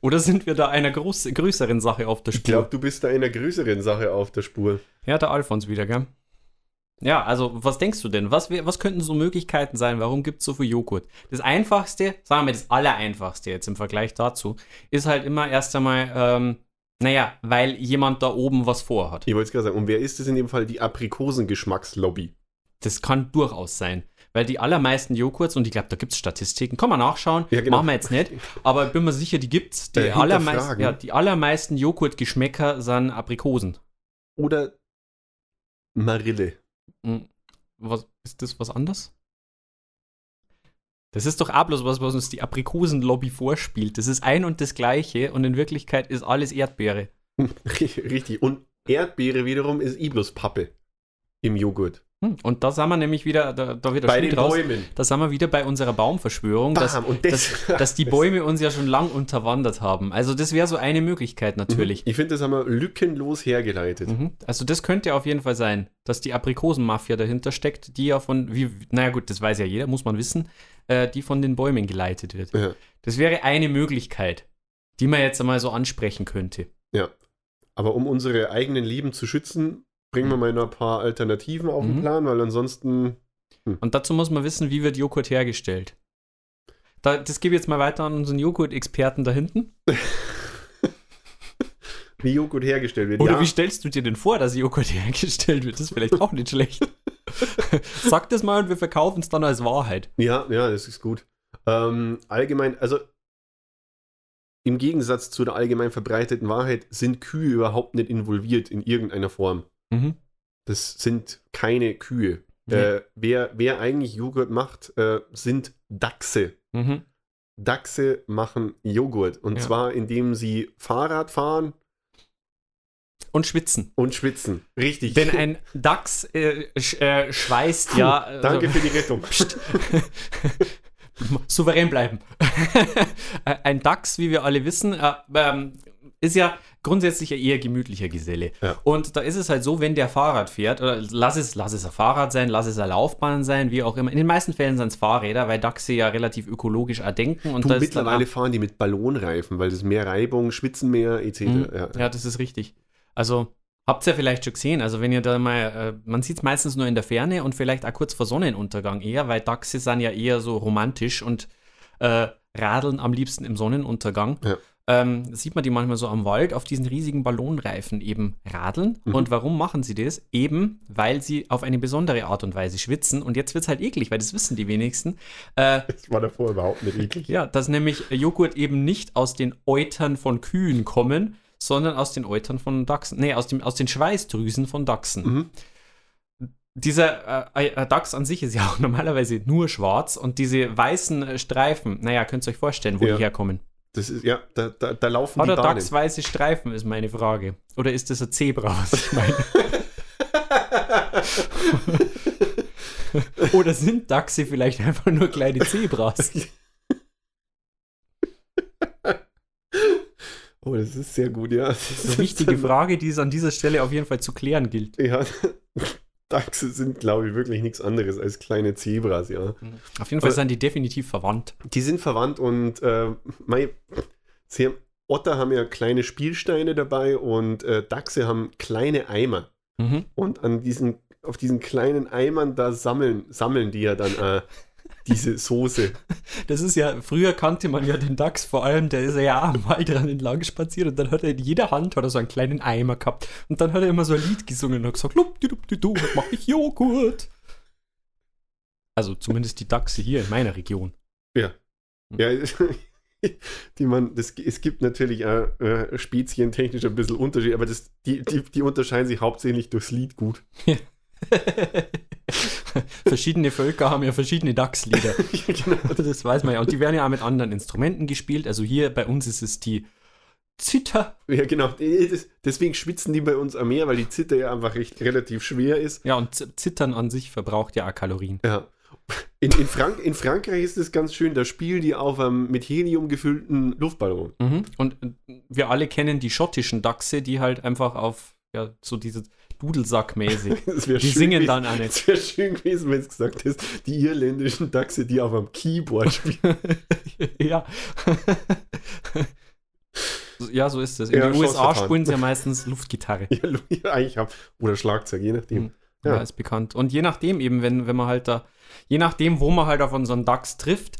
Oder sind wir da einer groß, größeren Sache auf der Ich Spur? glaube, du bist da einer größeren Sache auf der Spur. Ja, der Alfons wieder, gell? Ja, also was denkst du denn? Was, was könnten so Möglichkeiten sein? Warum gibt es so viel Joghurt? Das einfachste, sagen wir mal das allereinfachste jetzt im Vergleich dazu, ist halt immer erst einmal, ähm, naja, weil jemand da oben was vorhat. Ich wollte es gerade sagen, und wer ist es in dem Fall? Die Aprikosengeschmackslobby. Das kann durchaus sein. Weil die allermeisten Joghurts, und ich glaube, da gibt es Statistiken, kann man nachschauen, Ja, genau. machen wir jetzt nicht, aber ich bin mir sicher, die gibt's. Die, Äh, allermeisten, hinterfragen. ja, die allermeisten Joghurtgeschmäcker sind Aprikosen. oder Marille. Hm, Was, ist das was anderes? Das ist doch auch bloß was, was uns die Aprikosenlobby vorspielt. Das ist ein und das gleiche und in Wirklichkeit ist alles Erdbeere. Richtig. Und Erdbeere wiederum ist Iblus-Pappe im Joghurt. Hm, Und da sind wir nämlich wieder, da, da wieder Bei den draus. Bäumen. Da sind wir wieder bei unserer Baumverschwörung, dass, Bam, und das- dass, dass die Bäume uns ja schon lang unterwandert haben. Also das wäre so eine Möglichkeit natürlich. Ich finde, das haben wir lückenlos hergeleitet. Mhm. Also das könnte auf jeden Fall sein, dass die Aprikosenmafia dahinter steckt, die ja von, wie, naja gut, das weiß ja jeder, muss man wissen, äh, die von den Bäumen geleitet wird. Ja. Das wäre eine Möglichkeit, die man jetzt einmal so ansprechen könnte. ja. Aber um unsere eigenen Leben zu schützen, bringen wir mal ein paar Alternativen auf den Mhm. Plan, weil ansonsten. Und dazu muss man wissen, wie wird Joghurt hergestellt. Da, das gebe ich jetzt mal weiter an unseren Joghurt-Experten da hinten. Wie Joghurt hergestellt wird. Oder ja, wie stellst du dir denn vor, dass Joghurt hergestellt wird? Das ist vielleicht auch nicht schlecht. Sag das mal und wir verkaufen es dann als Wahrheit. ja, ja, das ist gut. Ähm, allgemein, also im Gegensatz zu der allgemein verbreiteten Wahrheit sind Kühe überhaupt nicht involviert in irgendeiner Form. Mhm. Das sind keine Kühe. Ja. Äh, wer, wer eigentlich Joghurt macht, äh, sind Dachse. Mhm. Dachse machen Joghurt. Und Ja. zwar indem sie Fahrrad fahren Und schwitzen. und schwitzen. Richtig. Denn ein Dachs äh, sch, äh, schweißt ja. äh, Danke für die Rettung. souverän bleiben. ein Dachs, wie wir alle wissen, äh, ähm, ist ja grundsätzlich eher gemütlicher Geselle. Ja. Und da ist es halt so, wenn der Fahrrad fährt, oder lass es, lass es ein Fahrrad sein, lass es eine Laufbahn sein, wie auch immer. In den meisten Fällen sind es Fahrräder, weil Dachse ja relativ ökologisch auch denken. Und Du, mittlerweile fahren die mit Ballonreifen, weil das mehr Reibung, schwitzen mehr, etc. Mhm. Ja. Ja, das ist richtig. Also, habt ihr ja vielleicht schon gesehen. Also, wenn ihr da mal, äh, man sieht es meistens nur in der Ferne und vielleicht auch kurz vor Sonnenuntergang eher, weil Dachse sind ja eher so romantisch und äh, radeln am liebsten im Sonnenuntergang. Ja. Ähm, sieht man die manchmal so am Wald auf diesen riesigen Ballonreifen eben radeln. Mhm. Und warum machen sie das? Eben, weil sie auf eine besondere Art und Weise schwitzen. Und jetzt wird es halt eklig, weil das wissen die wenigsten. Äh, Das war davor überhaupt nicht eklig. ja, dass nämlich Joghurt eben nicht aus den Eutern von Kühen kommen, sondern aus den Eutern von Dachsen. Nee, aus, dem, aus den Schweißdrüsen von Dachsen. Mhm. Dieser äh, äh, Dachs an sich ist ja auch normalerweise nur schwarz und diese weißen äh, Streifen, naja, könnt ihr euch vorstellen, wo Ja. die herkommen. Das ist, ja, da, da, da laufen Hat die der Bahnen. Dachs weiße Streifen, ist meine Frage. Oder ist das ein Zebra, was ich meine? Oder sind Dachse vielleicht einfach nur kleine Zebras? Oh, das ist sehr gut, ja. Das Das ist eine wichtige Frage, die es an dieser Stelle auf jeden Fall zu klären gilt. Ja, Dachse sind, glaube ich, wirklich nichts anderes als kleine Zebras, ja. Auf jeden Fall Aber- sind die definitiv verwandt. Die sind verwandt und äh, mei, sie haben, Otter haben ja kleine Spielsteine dabei und äh, Dachse haben kleine Eimer. Mhm. Und an diesen, auf diesen kleinen Eimern, da sammeln, sammeln die ja dann äh, diese Soße. Das ist ja, früher kannte man ja den Dachs vor allem, der ist ja am Waldrand entlang spaziert und dann hat er in jeder Hand hat er so einen kleinen Eimer gehabt und dann hat er immer so ein Lied gesungen und hat gesagt, lup, di, di, du, heute mach ich Joghurt. Also zumindest die Dachse hier in meiner Region. Ja. Ja, die man, das, es gibt natürlich äh, äh, spezientechnisch ein bisschen Unterschied, aber das, die, die, die unterscheiden sich hauptsächlich durchs Lied gut. verschiedene Völker haben ja verschiedene Dachslieder. genau. Das weiß man ja. Und die werden ja auch mit anderen Instrumenten gespielt. Also hier bei uns ist es die Zither. Ja, genau. Deswegen schwitzen die bei uns am Meer, weil die Zither ja einfach recht, relativ schwer ist. Ja, und Zittern an sich verbraucht ja auch Kalorien. Ja. In, in, Frank in Frankreich ist es ganz schön, da spielen die auf einem mit Helium gefüllten Luftballon. Mhm. Und wir alle kennen die schottischen Dachse, die halt einfach auf ja, so diese Dudelsack-mäßig. Die singen dann auch nicht. Es wäre schön gewesen, wenn es gesagt ist, die irländischen Dachse, die auf einem Keyboard spielen. ja. ja, so ist es. In Ja, den USA vertan. spielen sie ja meistens Luftgitarre. ja, eigentlich hab, oder Schlagzeug, je nachdem. Mhm. Ja. Ja. ist bekannt. Und je nachdem eben, wenn, wenn man halt da, je nachdem, wo man halt auf unseren Dachs trifft,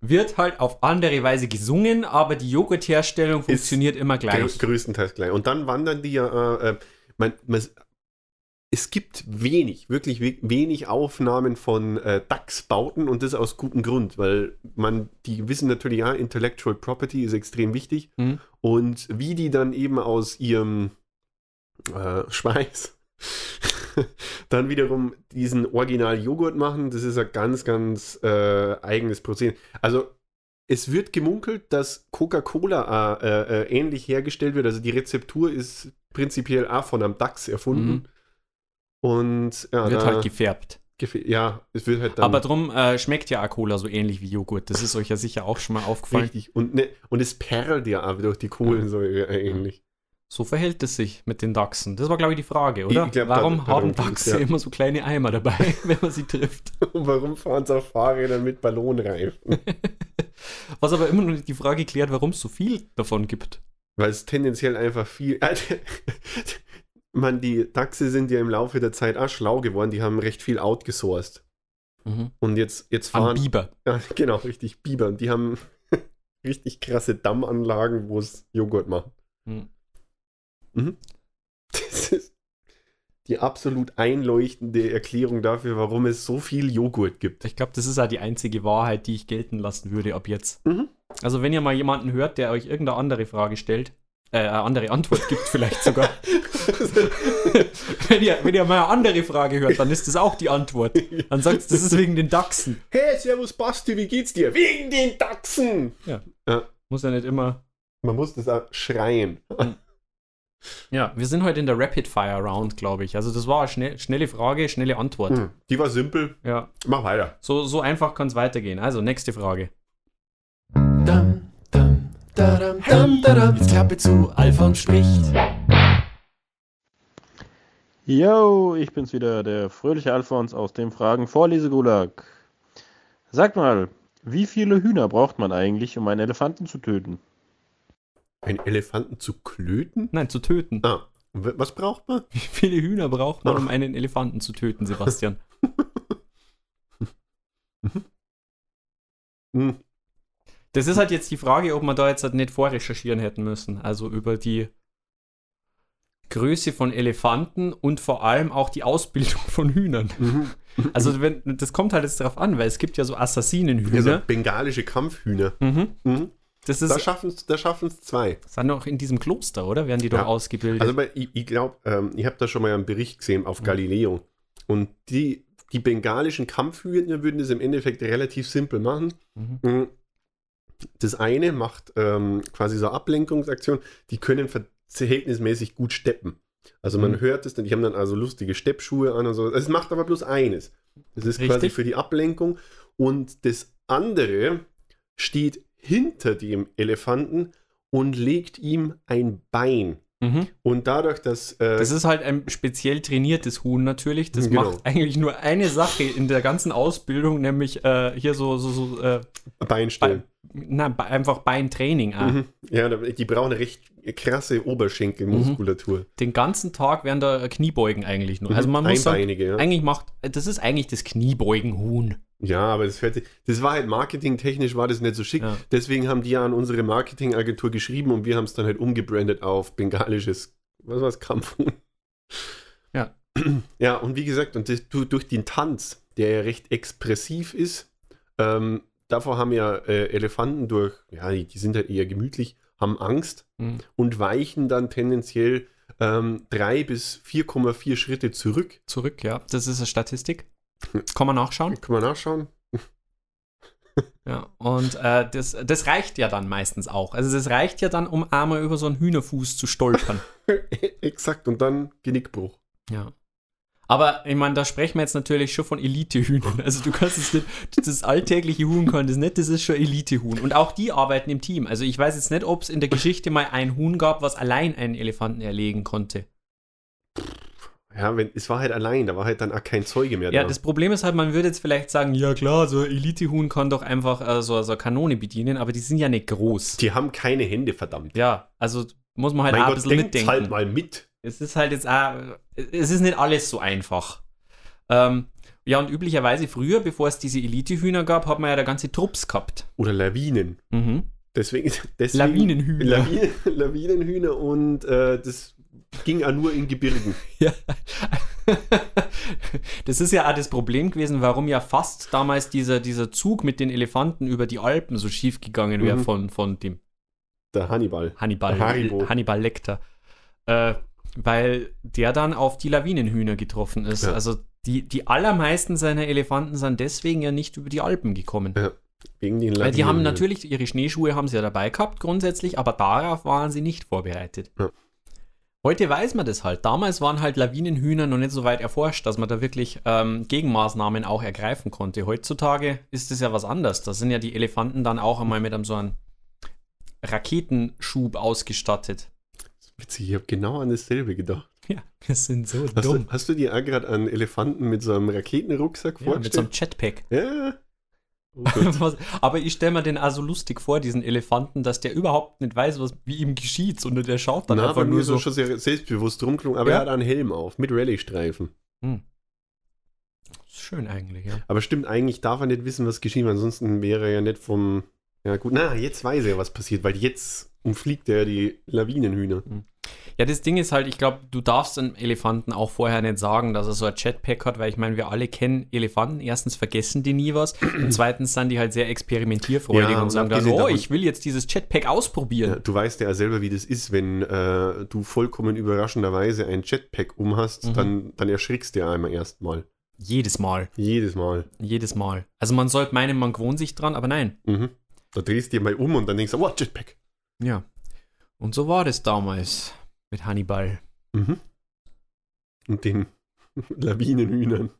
wird halt auf andere Weise gesungen, aber die Joghurtherstellung funktioniert immer Grö gleich. größtenteils gleich. Und dann wandern die ja, äh, äh, man, man, es gibt wenig, wirklich we wenig Aufnahmen von äh, Dachsbauten und das aus gutem Grund, weil man, die wissen natürlich, ja, Intellectual Property ist extrem wichtig Mhm. und wie die dann eben aus ihrem, äh, Schweiß. dann wiederum diesen Original-Joghurt machen. Das ist ein ganz, ganz äh, eigenes Prozedere. Also es wird gemunkelt, dass Coca-Cola äh, äh, ähnlich hergestellt wird. Also die Rezeptur ist prinzipiell auch von einem Dachs erfunden. Mhm. Und ja, Wird da halt gefärbt. gefe- ja, es wird halt dann Aber drum äh, schmeckt ja auch Cola so ähnlich wie Joghurt. Das ist euch ja sicher auch schon mal aufgefallen. richtig. Und, ne, und es perlt ja auch durch die Kohlensäure äh, ähnlich. So verhält es sich mit den Dachsen. Das war, glaube ich, die Frage, oder? Glaub, Warum da- haben Dachse ja. immer so kleine Eimer dabei, wenn man sie trifft? Und warum fahren sie auf Fahrrädern mit Ballonreifen? Was aber immer noch nicht die Frage klärt, warum es so viel davon gibt. Weil es tendenziell einfach viel. Man, die Dachse sind ja im Laufe der Zeit auch schlau geworden, die haben recht viel outgesourced. Und jetzt, jetzt An fahren. Biber. Ja, genau, richtig, Biber. Und die haben richtig krasse Dammanlagen, wo es Joghurt machen. Hm. Mhm. Das ist die absolut einleuchtende Erklärung dafür, warum es so viel Joghurt gibt. Ich glaube, das ist ja die einzige Wahrheit, die ich gelten lassen würde ab jetzt. Mhm. Also, wenn ihr mal jemanden hört, der euch irgendeine andere Frage stellt, äh, eine andere Antwort gibt, vielleicht sogar. wenn, ihr, wenn ihr mal eine andere Frage hört, dann ist das auch die Antwort. Dann sagt das ist wegen den Dachsen. Hey, Servus Basti, wie geht's dir? Wegen den Dachsen! Muss ja nicht immer. Man muss das auch schreien. Ja, wir sind heute in der Rapid Fire Round, glaube ich. Also, das war eine schnell, schnelle Frage, schnelle Antwort. Hm, Die war simpel. Ja, Mach weiter. so, so einfach kann es weitergehen. Also, nächste Frage. Dam, dadam, dam, dadam. Jetzt Klappe zu, Alfons spricht. Yo, ich bin's wieder, der fröhliche Alfons aus dem Fragen-Vorlesegulag. Sag mal, wie viele Hühner braucht man eigentlich, um einen Elefanten zu töten? Einen Elefanten zu klöten? Nein, zu töten. Ah, was braucht man? Wie viele Hühner braucht man, um einen Elefanten zu töten, Sebastian? Hm, Das ist halt jetzt die Frage, ob man da jetzt halt nicht vorrecherchieren hätten müssen. Also über die Größe von Elefanten und vor allem auch die Ausbildung von Hühnern. mhm. Also wenn, das kommt halt jetzt darauf an, weil es gibt ja so Assassinenhühner. Also bengalische Kampfhühner. mhm. Mhm. Das Da ist schaffen es da schaffen's zwei. sind noch in diesem Kloster, oder? Werden die doch Ja. ausgebildet? Also ich, ich glaube, ähm, ich habe da schon mal einen Bericht gesehen auf Mhm. Galileo. Und die, die bengalischen Kampfhühner würden das im Endeffekt relativ simpel machen. Mhm. Das eine macht ähm, quasi so eine Ablenkungsaktion, die können verhältnismäßig gut steppen. Also man Mhm. hört es, die haben dann also lustige Steppschuhe an und so. Es macht aber bloß eines. Das ist quasi Richtig. für die Ablenkung. Und das andere steht hinter dem Elefanten und legt ihm ein Bein. Mhm. Und dadurch, dass äh, Das ist halt ein speziell trainiertes Huhn natürlich. Das Genau. macht eigentlich nur eine Sache in der ganzen Ausbildung, nämlich äh, hier so, so, so äh, Bein stellen. Na, einfach Beintraining. ah. Mhm. Ja, die brauchen eine recht krasse Oberschenkelmuskulatur. Den ganzen Tag werden da Kniebeugen eigentlich nur. Mhm. Also man muss sagen, ja. eigentlich macht, das ist eigentlich das Kniebeugenhuhn. Ja, aber das, hört das war halt marketingtechnisch war das nicht so schick. Ja. Deswegen haben die ja an unsere Marketingagentur geschrieben und wir haben es dann halt umgebrandet auf bengalisches, was war's, Kampfhuhn. Ja. Ja, und wie gesagt, und das, du, durch den Tanz, der ja recht expressiv ist, ähm, davor haben ja äh, Elefanten durch, ja, die, sind halt eher gemütlich, haben Angst Mhm. und weichen dann tendenziell ähm, drei bis 4,4 Schritte zurück. Zurück, ja. Das ist eine Statistik. Kann man nachschauen. Kann man nachschauen? Ja. Und äh, das, das reicht ja dann meistens auch. Also das reicht ja dann, um einmal über so einen Hühnerfuß zu stolpern. Exakt, und dann Genickbruch. Ja. Aber ich meine, da sprechen wir jetzt natürlich schon von Elite-Hühnern. Also du kannst es nicht, das alltägliche Huhn kann das nicht, das ist schon Elite-Huhn. Und auch die arbeiten im Team. Also ich weiß jetzt nicht, ob es in der Geschichte mal ein Huhn gab, was allein einen Elefanten erlegen konnte. Ja, wenn, es war halt allein, da war halt dann auch kein Zeuge mehr Ja, da. das Problem ist halt, man würde jetzt vielleicht sagen, ja klar, so ein Elite-Huhn kann doch einfach äh, so, so eine Kanone bedienen, aber die sind ja nicht groß. Die haben keine Hände, verdammt. Ja, also muss man halt mein auch ein Gott, bisschen denkt mitdenken. halt mal mit. Es ist halt jetzt auch, es ist nicht alles so einfach. Ähm, ja, und üblicherweise früher, bevor es diese Elite-Hühner gab, hat man ja da ganze Trupps gehabt. Oder Lawinen. Mhm. Deswegen, deswegen Lawinenhühner. Lawinen, Lawinenhühner und äh, das ging auch nur in Gebirgen. Ja. das ist ja auch das Problem gewesen, warum ja fast damals dieser, dieser Zug mit den Elefanten über die Alpen so schief gegangen wäre Mhm. von, von dem Der Hannibal. Hannibal, Haribo. Hannibal Lecter. Äh, weil der dann auf die Lawinenhühner getroffen ist. Ja. Also die, die allermeisten seiner Elefanten sind deswegen ja nicht über die Alpen gekommen. Ja, wegen den Weil die haben Lawinen. natürlich, ihre Schneeschuhe haben sie ja dabei gehabt grundsätzlich, aber darauf waren sie nicht vorbereitet. Ja. Heute weiß man das halt. Damals waren halt Lawinenhühner noch nicht so weit erforscht, dass man da wirklich ähm, Gegenmaßnahmen auch ergreifen konnte. Heutzutage ist es ja was anderes. Da sind ja die Elefanten dann auch einmal mit einem so einem Raketenschub ausgestattet. Witzig, ich habe genau an dasselbe gedacht. Ja, wir sind so Hast, dumm. du, hast du dir auch gerade einen Elefanten mit so einem Raketenrucksack Ja, mit so einem vorgestellt? Jetpack. Ja. Oh Aber ich stelle mir den auch so lustig vor, diesen Elefanten, dass der überhaupt nicht weiß, was wie ihm geschieht, sondern der schaut dann Na, einfach nur so schon sehr selbstbewusst rumgelungen, aber Ja. er hat einen Helm auf mit Rallye-Streifen. Schön eigentlich, ja. Aber stimmt, eigentlich darf er nicht wissen, was geschieht, weil ansonsten wäre er ja nicht vom. Ja, gut, na, jetzt weiß er, was passiert, weil jetzt umfliegt er die Lawinenhühner. Ja, das Ding ist halt, ich glaube, du darfst einem Elefanten auch vorher nicht sagen, dass er so ein Jetpack hat, weil ich meine, wir alle kennen Elefanten. Erstens vergessen die nie was und zweitens sind die halt sehr experimentierfreudig Ja, und und sagen dann, oh, davon- ich will jetzt dieses Jetpack ausprobieren. Ja, du weißt ja selber, wie das ist, wenn äh, du vollkommen überraschenderweise ein Jetpack umhast, Mhm. dann, dann erschrickst du ja einmal erstmal. Jedes Mal, Jedes Mal. jedes Mal. Also man sollte meinen, man gewohnt sich dran, aber nein. Mhm. Da drehst du dir mal um und dann denkst du, oh, Jetpack. Ja. Und so war das damals mit Hannibal. Mhm. Und den Lawinenhühnern.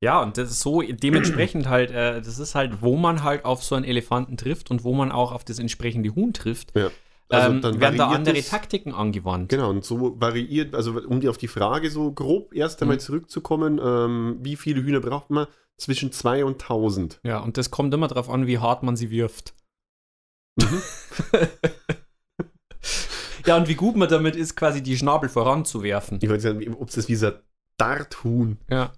Ja, und das ist so dementsprechend halt, äh, das ist halt, wo man halt auf so einen Elefanten trifft und wo man auch auf das entsprechende Huhn trifft, Ja. Also ähm, dann werden da andere das- Taktiken angewandt. Genau, und so variiert, also um dir auf die Frage so grob erst einmal Mhm. zurückzukommen, ähm, wie viele Hühner braucht man? Zwischen 2 und 1000. Ja, und das kommt immer darauf an, wie hart man sie wirft. Mhm. ja, und wie gut man damit ist, quasi die Schnabel voranzuwerfen. Ich weiß nicht, ob es wie so ein Darthuhn. Ja.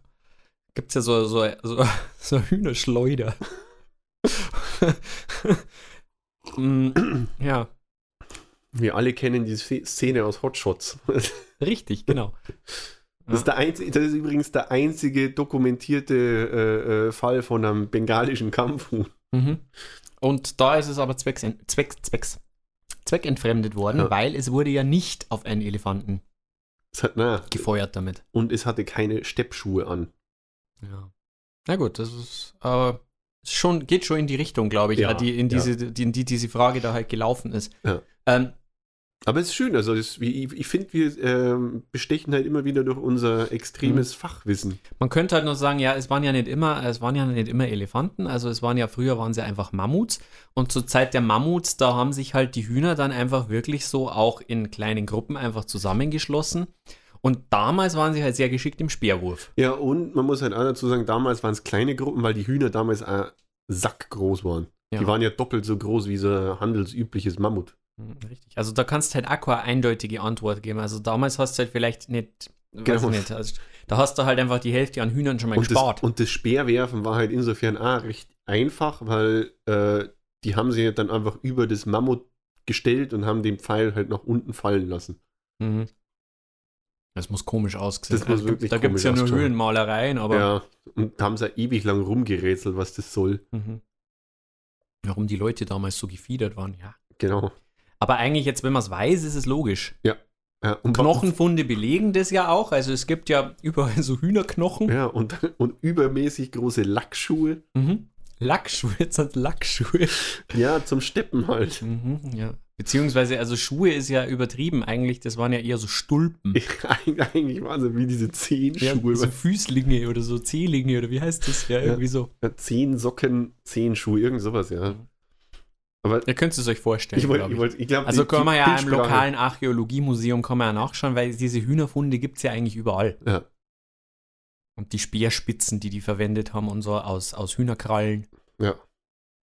Gibt's ja so, so, so, so Hühnerschleuder. Mm, ja, Wir alle kennen die Sz- Szene aus Hotshots. richtig, genau. Das ist, der einzige, das ist übrigens der einzige dokumentierte äh, äh, Fall von einem bengalischen Kampfhuhn. Mhm. Und da ist es aber zwecks, zwecks, zwecks, zweckentfremdet worden, Ja. weil es wurde ja nicht auf einen Elefanten hat, na, gefeuert damit. und es hatte keine Steppschuhe an. Ja. Na gut, das ist ist schon, geht schon in die Richtung, glaube ich, Ja, äh, die, in, ja. diese, die, in die diese Frage da halt gelaufen ist. Ja. Ähm, Aber es ist schön, also wie- ich, ich finde, wir ähm, bestechen halt immer wieder durch unser extremes Fachwissen. man könnte halt nur sagen, ja, es waren ja nicht immer, es waren ja nicht immer Elefanten, also es waren ja früher waren sie einfach Mammuts und zur Zeit der Mammuts, da haben sich halt die Hühner dann einfach wirklich so auch in kleinen Gruppen einfach zusammengeschlossen und damals waren sie halt sehr geschickt im Speerwurf. Ja, und man muss halt auch dazu sagen, damals waren es kleine Gruppen, weil die Hühner damals auch sackgroß waren. Ja. Die waren ja doppelt so groß wie so ein handelsübliches Mammut. Hm, Richtig. Also da kannst du halt auch keine eindeutige Antwort geben. Also damals hast du halt vielleicht nicht, Genau. ich nicht, also da hast du halt einfach die Hälfte an Hühnern schon mal Und gespart. das, und das Speerwerfen war halt insofern auch recht einfach, weil äh, die haben sie dann einfach über das Mammut gestellt und haben den Pfeil halt nach unten fallen lassen. Mhm. Das muss komisch aussehen. Das muss Also, wirklich da gibt es ja nur ausschauen. Höhlenmalereien, aber ja, und da haben sie ewig lang rumgerätselt, was das soll. mhm. warum die Leute damals so gefiedert waren, ja. Genau. Aber eigentlich jetzt, wenn man es weiß, ist es logisch. Ja, und Knochenfunde belegen das ja auch. Also es gibt ja überall so Hühnerknochen. Ja, und, und übermäßig große Lackschuhe. Mhm. Lackschuhe, jetzt sind Lackschuhe. Ja, zum Steppen halt. Mhm, ja. Beziehungsweise, also Schuhe ist ja übertrieben eigentlich, das waren ja eher so Stulpen. Eig- Eigentlich waren sie wie diese Ja, Zehenschuhe. so Füßlinge oder so Zehlinge oder wie heißt das? Ja, irgendwie so. Ja, Zehn Socken, zehn Schuhe, irgend sowas, ja. Aber Ihr könnt es euch vorstellen. ich wollte, glaub ich, wollte, ich glaube, Also die- kann man ja im lokalen Archäologiemuseum kann man ja nachschauen, weil diese Hühnerfunde gibt es ja eigentlich überall. Ja. Und die Speerspitzen, die die verwendet haben und so aus, aus Hühnerkrallen. Ja.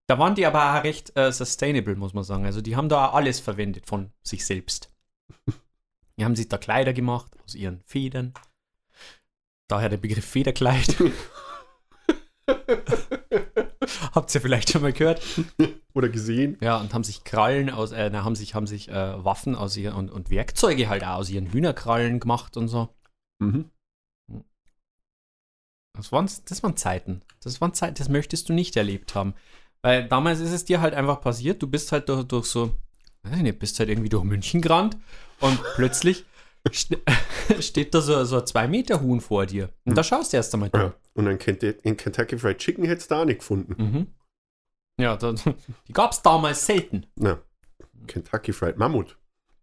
Da waren die aber auch recht äh, sustainable, muss man sagen. Also die haben da alles verwendet von sich selbst. Die haben sich da Kleider gemacht aus ihren Federn. Daher der Begriff Federkleid. Habt ihr vielleicht schon mal gehört? Oder gesehen. Ja, und haben sich Krallen aus, äh, haben sich, haben sich äh, Waffen aus ihren und, und Werkzeuge halt auch aus ihren Hühnerkrallen gemacht und so. Mhm. Das waren, das waren Zeiten. Das waren Zeiten, das möchtest du nicht erlebt haben. Weil damals ist es dir halt einfach passiert, du bist halt durch, durch so, weiß ich nicht, bist halt irgendwie durch München gerannt und plötzlich Ste steht da so, so ein 2 Meter Huhn vor dir. Und da schaust du erst einmal. Ja. Und ein Kent- in Kentucky Fried Chicken hättest du da nicht gefunden. Mhm. Ja, da, die gab es damals selten. Na, Kentucky Fried Mammut.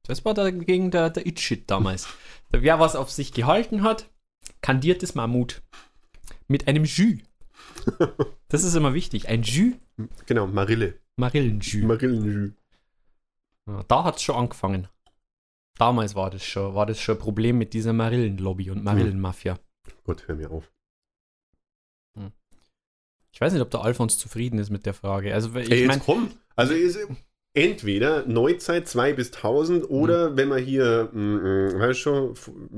Das war dagegen der, der It-Shit damals. Wer was auf sich gehalten hat, kandiertes Mammut. Mit einem Jus. Das ist immer wichtig. Ein Jus, Genau, Marille. Marillenjus. Marillenjus. Ja, da hat es schon angefangen. Damals war das schon, war das schon ein Problem mit dieser Marillenlobby und Marillenmafia. Gott, hör mir auf. Ich weiß nicht, ob der Alfons zufrieden ist mit der Frage. Also, ich Ey, jetzt komm. Also ist entweder Neuzeit 2 bis 1000 oder Mhm. wenn man hier, mm, mm, weißt schon,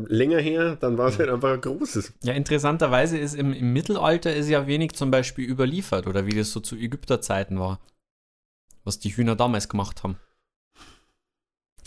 länger her, dann Mhm. war es halt einfach ein großes. ja, interessanterweise ist im, im Mittelalter ist ja wenig zum Beispiel überliefert oder wie das so zu Ägypterzeiten war. Was die Hühner damals gemacht haben.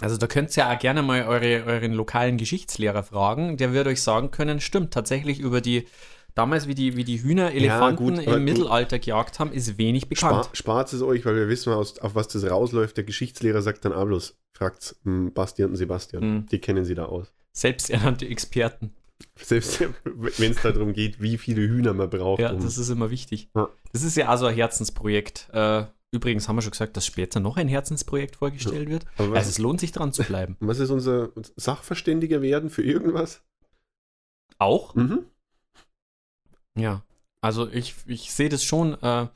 Also da könnt ihr ja auch gerne mal eure, euren lokalen Geschichtslehrer fragen. Der wird euch sagen können, stimmt, tatsächlich über die, damals wie die, wie die Hühner Elefanten gut, aber im Mittelalter gejagt haben, ist wenig bekannt. Spar, spart es euch, weil wir wissen, aus, auf was das rausläuft. Der Geschichtslehrer sagt dann auch bloß, fragt Bastian und Sebastian. Mhm. Die kennen sie da aus. Selbsternannte Experten. Selbst wenn es darum geht, wie viele Hühner man braucht. Ja, um- das ist immer wichtig. Ja. Das ist ja also ein Herzensprojekt. Äh, übrigens haben wir schon gesagt, dass später noch ein Herzensprojekt vorgestellt wird. Aber was, Also es lohnt sich dran zu bleiben. was ist unser Sachverständiger werden für irgendwas? Auch? Mhm. Ja. Also ich, ich sehe das schon äh,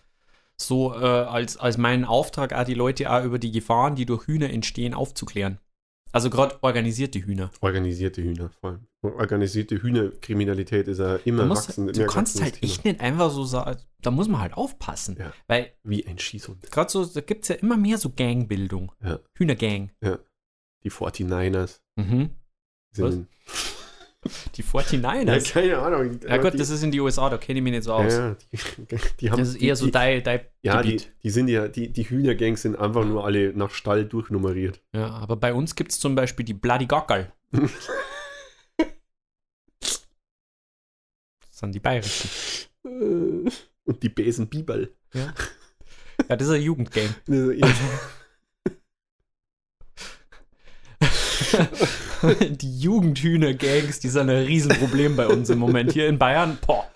so äh, als, als meinen Auftrag, auch die Leute auch über die Gefahren, die durch Hühner entstehen, aufzuklären. Also gerade organisierte Hühner. Organisierte Hühner, vor allem. Organisierte Hühnerkriminalität ist ja immer musst, wachsend. du kannst halt Thema. echt nicht einfach so sagen, da muss man halt aufpassen. Ja. Weil Wie ein Schießhund. gerade so, da gibt es ja immer mehr so Gangbildung. Ja. Hühnergang. Die 49ers Mhm. sind. Die Ja, 49ers. keine Ahnung. Ja gut, das ist in die USA, da kenne ich mich nicht so aus. Ja, die, die haben, das ist eher so die, dein, dein Ja, die, Gebiet. die sind ja, die, die Hühnergangs sind einfach nur alle nach Stall durchnummeriert. Ja, aber bei uns gibt es zum Beispiel die Bloody Gockel. Das sind die bayerischen. Und die Besen Bibel. Ja, das ist ein Jugendgang. die Jugendhühner-Gangs, die sind ein Riesenproblem bei uns im Moment hier in Bayern. Boah.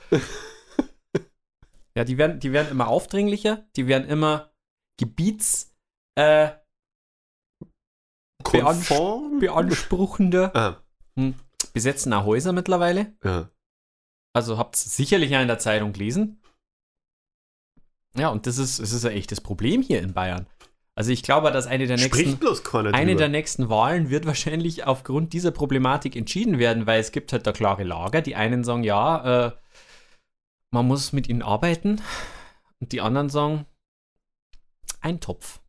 Ja, die werden, die werden immer aufdringlicher, die werden immer gebiets äh, Konform? beanspruchender, Ah, besetzen auch Häuser mittlerweile. ja. Also habt ihr sicherlich ja in der Zeitung gelesen. Ja, und das ist, das ist ein echtes Problem hier in Bayern. Also ich glaube, dass eine der nächsten, eine der nächsten Wahlen wird wahrscheinlich aufgrund dieser Problematik entschieden werden, weil es gibt halt da klare Lager. Die einen sagen, ja, äh, man muss mit ihnen arbeiten. Und die anderen sagen, ein Topf.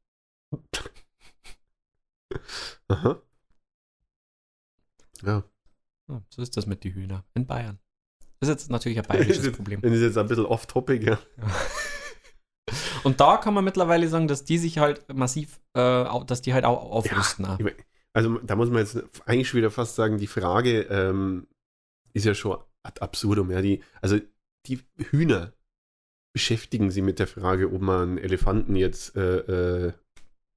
Aha. Ja. Ja, so ist das mit den Hühnern in Bayern. Das ist jetzt natürlich ein bayerisches Problem. Das ist jetzt ein bisschen off-topic, ja. Und da kann man mittlerweile sagen, dass die sich halt massiv, äh, dass die halt auch aufrüsten. auch. Also da muss man jetzt eigentlich schon wieder fast sagen, die Frage ähm, ist ja schon ad absurdum. Ja, die, also die Hühner beschäftigen sie mit der Frage, ob man einen Elefanten jetzt äh, äh,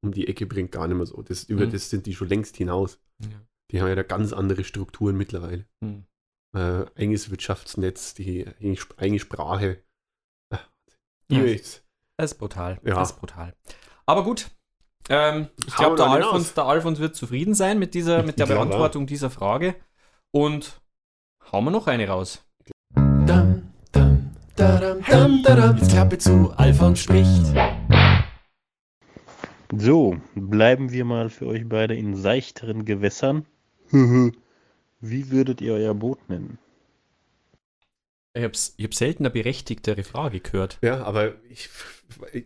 um die Ecke bringt, gar nicht mehr so. Das, über Mhm. das sind die schon längst hinaus. Ja. Die haben ja da ganz andere Strukturen mittlerweile. Hm. Äh, eigenes Wirtschaftsnetz, die eigene Sp- eigene Sprache. Ah, Ja. Das ist brutal. Ja. Das ist brutal. Aber gut. Ähm, ich glaube, der Alfons, der Alfons wird zufrieden sein mit, dieser, mit der Beantwortung dieser Frage. Und hauen wir noch eine raus. Dam, dam, dadam, dam, dadam. Jetzt Klappe zu, Alfons spricht. So, bleiben wir mal für euch beide in seichteren Gewässern. Wie würdet ihr euer Boot nennen? Ich habe ich hab selten eine berechtigtere Frage gehört. Ja, aber ich, ich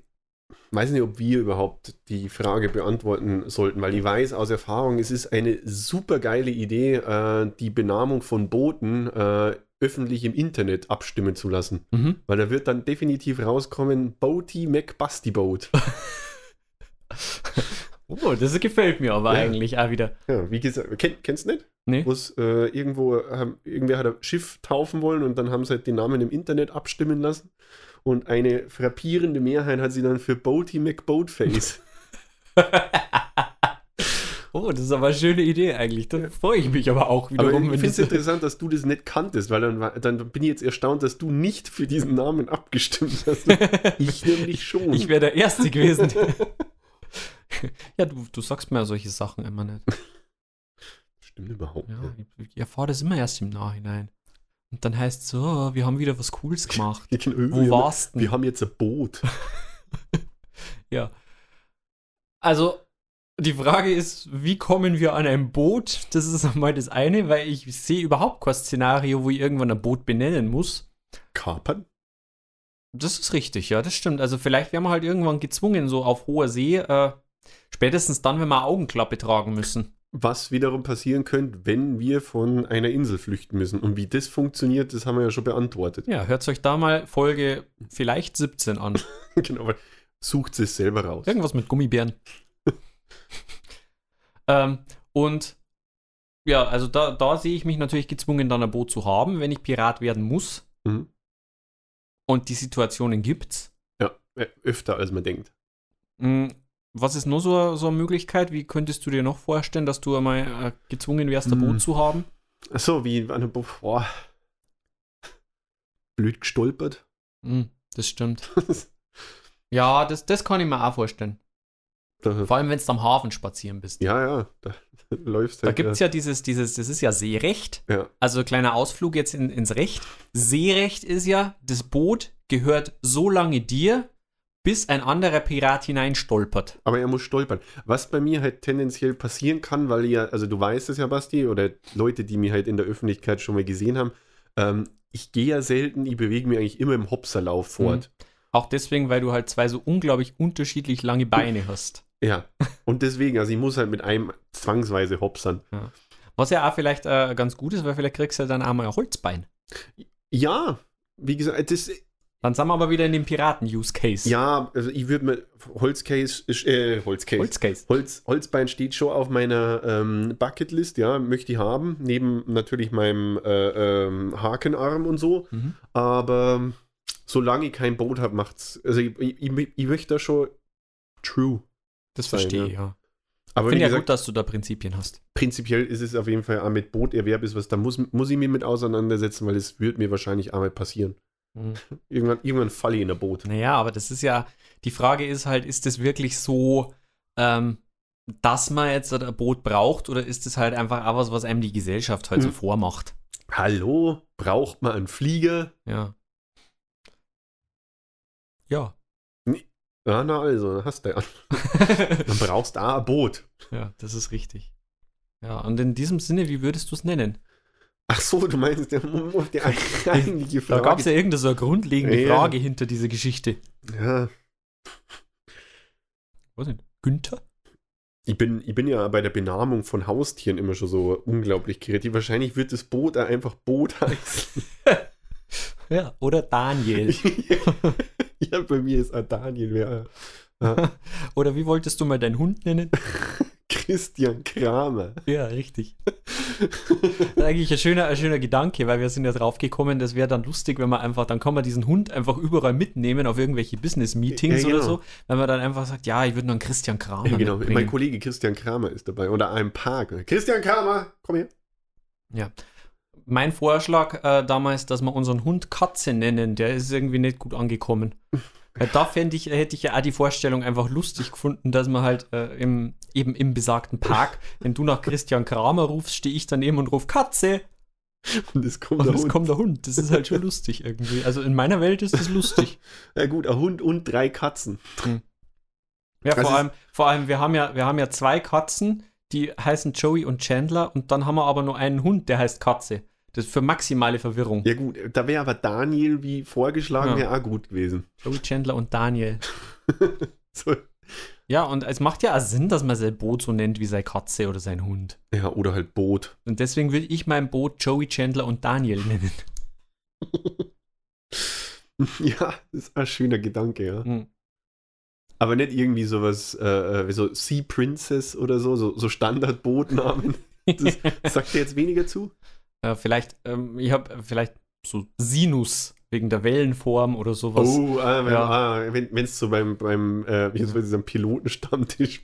weiß nicht, ob wir überhaupt die Frage beantworten sollten, weil ich weiß aus Erfahrung, es ist eine super geile Idee, äh, die Benamung von Booten äh, öffentlich im Internet abstimmen zu lassen. Mhm. Weil da wird dann definitiv rauskommen, Boaty McBusty Boat. Oh, das gefällt mir aber Ja. eigentlich auch wieder. Ja, wie gesagt, kenn, kennst du nicht? Nee. Wo es äh, irgendwo, haben, irgendwer hat ein Schiff taufen wollen und dann haben sie halt den Namen im Internet abstimmen lassen. Und eine frappierende Mehrheit hat sie dann für Boaty McBoatface. Oh, das ist aber eine schöne Idee eigentlich. Da freue ich mich aber auch Aber wiederum. ich finde es interessant, dass du das nicht kanntest, weil dann, dann bin ich jetzt erstaunt, dass du nicht für diesen Namen abgestimmt hast. Ich nämlich schon. ich wäre der Erste gewesen. ja, du, du sagst mir ja solche Sachen immer nicht. Stimmt überhaupt Ja, nicht. ich, ich erfahre das immer erst im Nachhinein. Und dann heißt es so, oh, wir haben wieder was Cooles gemacht. Kenn- Wo wir, warst Wir du? haben jetzt ein Boot. Ja. Also, die Frage ist, wie kommen wir an ein Boot? Das ist einmal das eine, weil ich sehe überhaupt kein Szenario, wo ich irgendwann ein Boot benennen muss. Kapern? Das ist richtig, ja, das stimmt. Also vielleicht werden wir halt irgendwann gezwungen, so auf hoher See, äh, spätestens dann, wenn wir Augenklappe tragen müssen. Was wiederum passieren könnte, wenn wir von einer Insel flüchten müssen. Und wie das funktioniert, das haben wir ja schon beantwortet. Ja, hört euch da mal Folge vielleicht 17 an. genau, weil sucht es selber raus. Irgendwas mit Gummibären. ähm, und ja, also da, da sehe ich mich natürlich gezwungen, dann ein Boot zu haben, wenn ich Pirat werden muss. Mhm. Und die Situationen gibt's. Ja, öfter als man denkt. Was ist nur so, so eine Möglichkeit? Wie könntest du dir noch vorstellen, dass du einmal äh, gezwungen wärst, ein Mm. Boot zu haben? Achso, wie an einem Bo boah. Blöd gestolpert. Mm, das stimmt. Ja, das, das kann ich mir auch vorstellen. Da, Vor allem, wenn du am Hafen spazieren bist. ja, ja, da, da läufst Da halt. gibt es ja dieses, dieses, das ist ja Seerecht. ja. Also kleiner Ausflug jetzt in, ins Recht. Seerecht ist ja, das Boot gehört so lange dir, bis ein anderer Pirat hineinstolpert. Aber er muss stolpern. Was bei mir halt tendenziell passieren kann, weil ja, also du weißt es ja, Basti, oder Leute, die mich halt in der Öffentlichkeit schon mal gesehen haben, ähm, ich gehe ja selten, ich bewege mich eigentlich immer im Hopserlauf fort. Auch deswegen, weil du halt zwei so unglaublich unterschiedlich lange Beine hast. Ja. Und deswegen, also ich muss halt mit einem zwangsweise hopsern. Was ja auch vielleicht äh, ganz gut ist, weil vielleicht kriegst du ja dann auch mal ein Holzbein. Ja, wie gesagt, das, Dann sind wir aber wieder in dem Piraten-Use-Case. ja, also ich würde mir, Holzcase, äh, Holzcase. Holzcase. Holz, Holzbein steht schon auf meiner ähm, Bucketlist, ja, möchte ich haben, neben natürlich meinem äh, ähm, Hakenarm und so. Mhm. Aber solange ich kein Boot habe, macht's. Also ich, ich, ich, ich möchte da schon true. Das sein, verstehe ja. ich, ja. Aber wie Finde ja gesagt, gut, dass du da Prinzipien hast. prinzipiell ist es auf jeden Fall auch mit Booterwerb ist was, da muss, muss ich mich mit auseinandersetzen, weil es wird mir wahrscheinlich einmal passieren. Mhm. Irgendwann, irgendwann falle ich in ein Boot. Naja, aber das ist ja, die Frage ist halt, ist das wirklich so, ähm, dass man jetzt ein Boot braucht oder ist es halt einfach auch was, was einem die Gesellschaft halt so Mhm. vormacht? Hallo, braucht man einen Flieger? Ja. Ja. Ja, na also, hast du ja. Dann brauchst du auch ein Boot. ja, das ist richtig. Ja, und in diesem Sinne, wie würdest du es nennen? Ach so, du meinst der, die eigentliche Da Frage. gab es ja irgendeine so eine grundlegende Ja. Frage hinter dieser Geschichte. ja, Was denn? Günther? ich bin, ich bin ja bei der Benamung von Haustieren immer schon so unglaublich kreativ. Wahrscheinlich wird das Boot einfach Boot heißen. Ja, oder Daniel. ja, bei mir ist Daniel, wer? Ja. oder wie wolltest du mal deinen Hund nennen? Christian Kramer. Ja, richtig. Das ist eigentlich ein schöner, ein schöner Gedanke, weil wir sind ja drauf gekommen, das wäre dann lustig, wenn man einfach, dann kann man diesen Hund einfach überall mitnehmen auf irgendwelche Business-Meetings Ja, genau. oder so, wenn man dann einfach sagt, ja, ich würde noch einen Christian Kramer Ja, genau, mitbringen. mein Kollege Christian Kramer ist dabei. Oder einem Park. Christian Kramer, komm her. Ja. Mein Vorschlag äh, damals, dass wir unseren Hund Katze nennen, der ist irgendwie nicht gut angekommen. Da fände ich, hätte ich ja auch die Vorstellung einfach lustig gefunden, dass man halt äh, im, eben im besagten Park, wenn du nach Christian Kramer rufst, stehe ich daneben und ruf Katze Und es kommt und der es Hund. kommt der Hund. Das ist halt schon lustig irgendwie. Also in meiner Welt ist das lustig. Ja gut, ein Hund und drei Katzen. Ja, Das vor allem, vor allem, wir haben ja, wir haben ja zwei Katzen, die heißen Joey und Chandler und dann haben wir aber nur einen Hund, der heißt Katze. Das ist für maximale Verwirrung. Ja gut, da wäre aber Daniel, wie vorgeschlagen, Ja. auch gut gewesen. Joey Chandler und Daniel. So. Ja, und es macht ja auch Sinn, dass man sein Boot so nennt wie seine Katze oder sein Hund. Ja, oder halt Boot. Und deswegen würde ich mein Boot Joey Chandler und Daniel nennen. ja, das ist ein schöner Gedanke, ja. Hm. Aber nicht irgendwie sowas äh, äh, wie so Sea Princess oder so, so, so Standardbootnamen. Das sagt dir jetzt weniger zu? Äh, vielleicht, ähm, ich habe vielleicht so Sinus Wegen der Wellenform oder sowas. Oh, ah, wenn Ja. ah, wenn es so beim, beim äh, sagen, Pilotenstammtisch,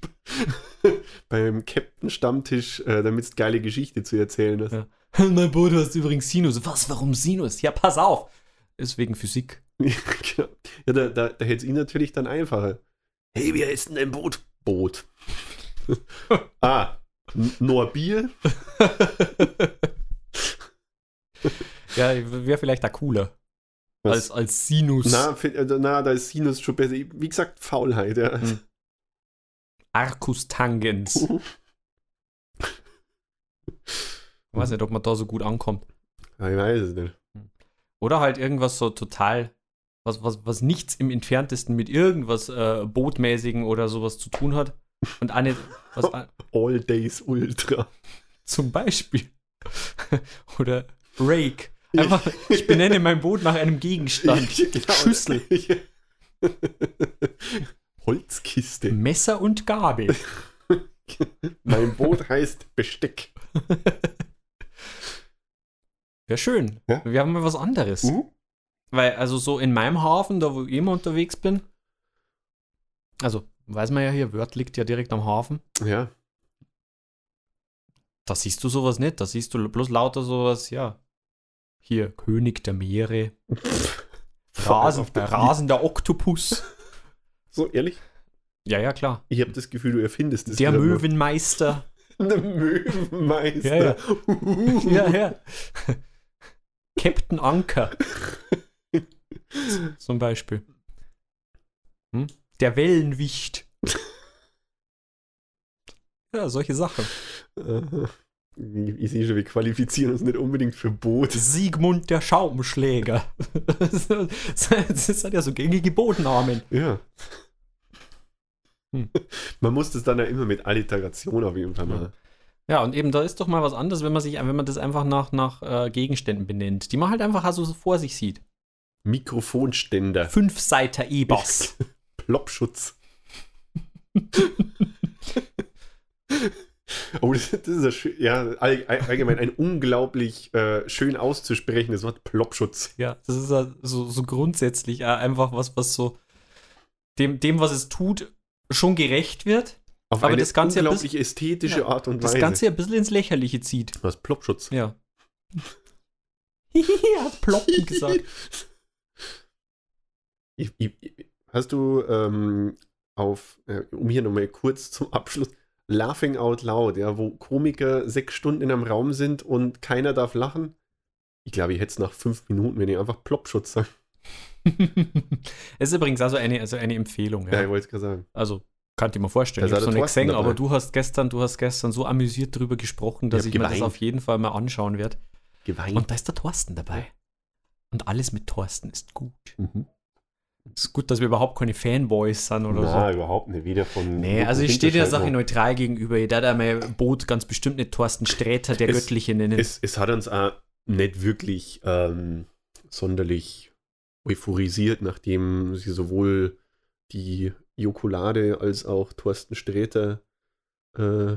beim Captain-Stammtisch, äh, damit es geile Geschichte zu erzählen hast. Ja. mein Boot, du hast übrigens Sinus. Was, warum Sinus? Ja, pass auf. Ist wegen Physik. genau. Ja, da, da, da hätte es ihn natürlich dann einfacher. Hey, wie heißt denn dein Boot? Boot. ah, nur Bier? Ja, wäre vielleicht auch cooler. Was? Als, als Sinus. Na, äh, na, da ist Sinus schon besser. Wie gesagt, Faulheit. Ja. Hm. Arcus Tangens. Ich weiß nicht, ob man da so gut ankommt. Ich weiß es nicht. Oder halt irgendwas so total, was, was, was nichts im entferntesten mit irgendwas äh, Bootmäßigen oder sowas zu tun hat. Und nicht, was All Days Ultra. zum Beispiel. oder Rake. Einfach, ich benenne mein Boot nach einem Gegenstand. Genau. Schüssel. Holzkiste. Messer und Gabel. Mein Boot heißt Besteck. Wäre schön. Ja. Wir haben mal was anderes. Mhm. Weil, also so in meinem Hafen, da wo ich immer unterwegs bin, also weiß man ja hier, Wörth liegt ja direkt am Hafen. Ja. Da siehst du sowas nicht. Da siehst du bloß lauter sowas, ja. Hier, König der Meere, Rasen, der- rasender Oktopus. So, ehrlich? Ja, ja, klar. Ich habe das Gefühl, du erfindest das. Der. Möwenmeister. Der Möwenmeister. Ja, ja. ja, ja. Captain Anker. Zum Beispiel. Hm? Der Wellenwicht. Ja, solche Sachen. Ich, sehe schon, wir qualifizieren uns nicht unbedingt für Boot. Sigmund der Schaumschläger. Das hat ja so gängige Bodennamen. Ja. Hm. Man muss das dann ja immer mit Alliteration auf jeden Fall machen. Ja, und eben da ist doch mal was anderes, wenn man sich, wenn man das einfach nach, nach äh, Gegenständen benennt, die man halt einfach also so vor sich sieht. Mikrofonständer. Fünfseiter E-Bass. Ploppschutz. oh, das, das ist ja, schön, ja all, all- allgemein ein unglaublich äh, schön auszusprechendes Wort Ploppschutz. Ja, das ist ja so, so grundsätzlich äh, einfach was, was so dem, dem, was es tut, schon gerecht wird, Auf Aber eine das Ganze unglaublich ästhetische Ja, Art und das Weise. Ganze ja ein bisschen ins Lächerliche zieht. Was Ploppschutz? Ja. er hat ploppen gesagt. Ich, ich, ich- hast du ähm, auf, äh, um hier nochmal kurz zum Abschluss, Laughing Out Loud, ja, wo Komiker sechs Stunden in einem Raum sind und keiner darf lachen? Ich glaube, ich hätte es nach fünf Minuten, wenn ich einfach Ploppschutz sage. Es ist übrigens also eine, also eine Empfehlung. Ja, Ja. ich wollte es gerade sagen. Also, kann ich mir vorstellen. Da Ich habe auch noch der nicht gesehen, aber du hast gestern, du hast gestern so amüsiert drüber gesprochen, dass Ich ich, mir das auf jeden Fall mal anschauen werde. Geweint. Und da ist der Thorsten dabei. Und alles mit Thorsten ist gut. Mhm. Es ist gut, dass wir überhaupt keine Fanboys sind oder so. Na, überhaupt nicht. Weder von. Nee, also ich stehe der Sache noch. neutral gegenüber. Ich darf mein Boot ganz bestimmt nicht Thorsten Sträter, der Es- Göttliche, nennen. Es, es hat uns auch nicht wirklich ähm, sonderlich euphorisiert, nachdem sie sowohl die Jokolade als auch Thorsten Sträter äh,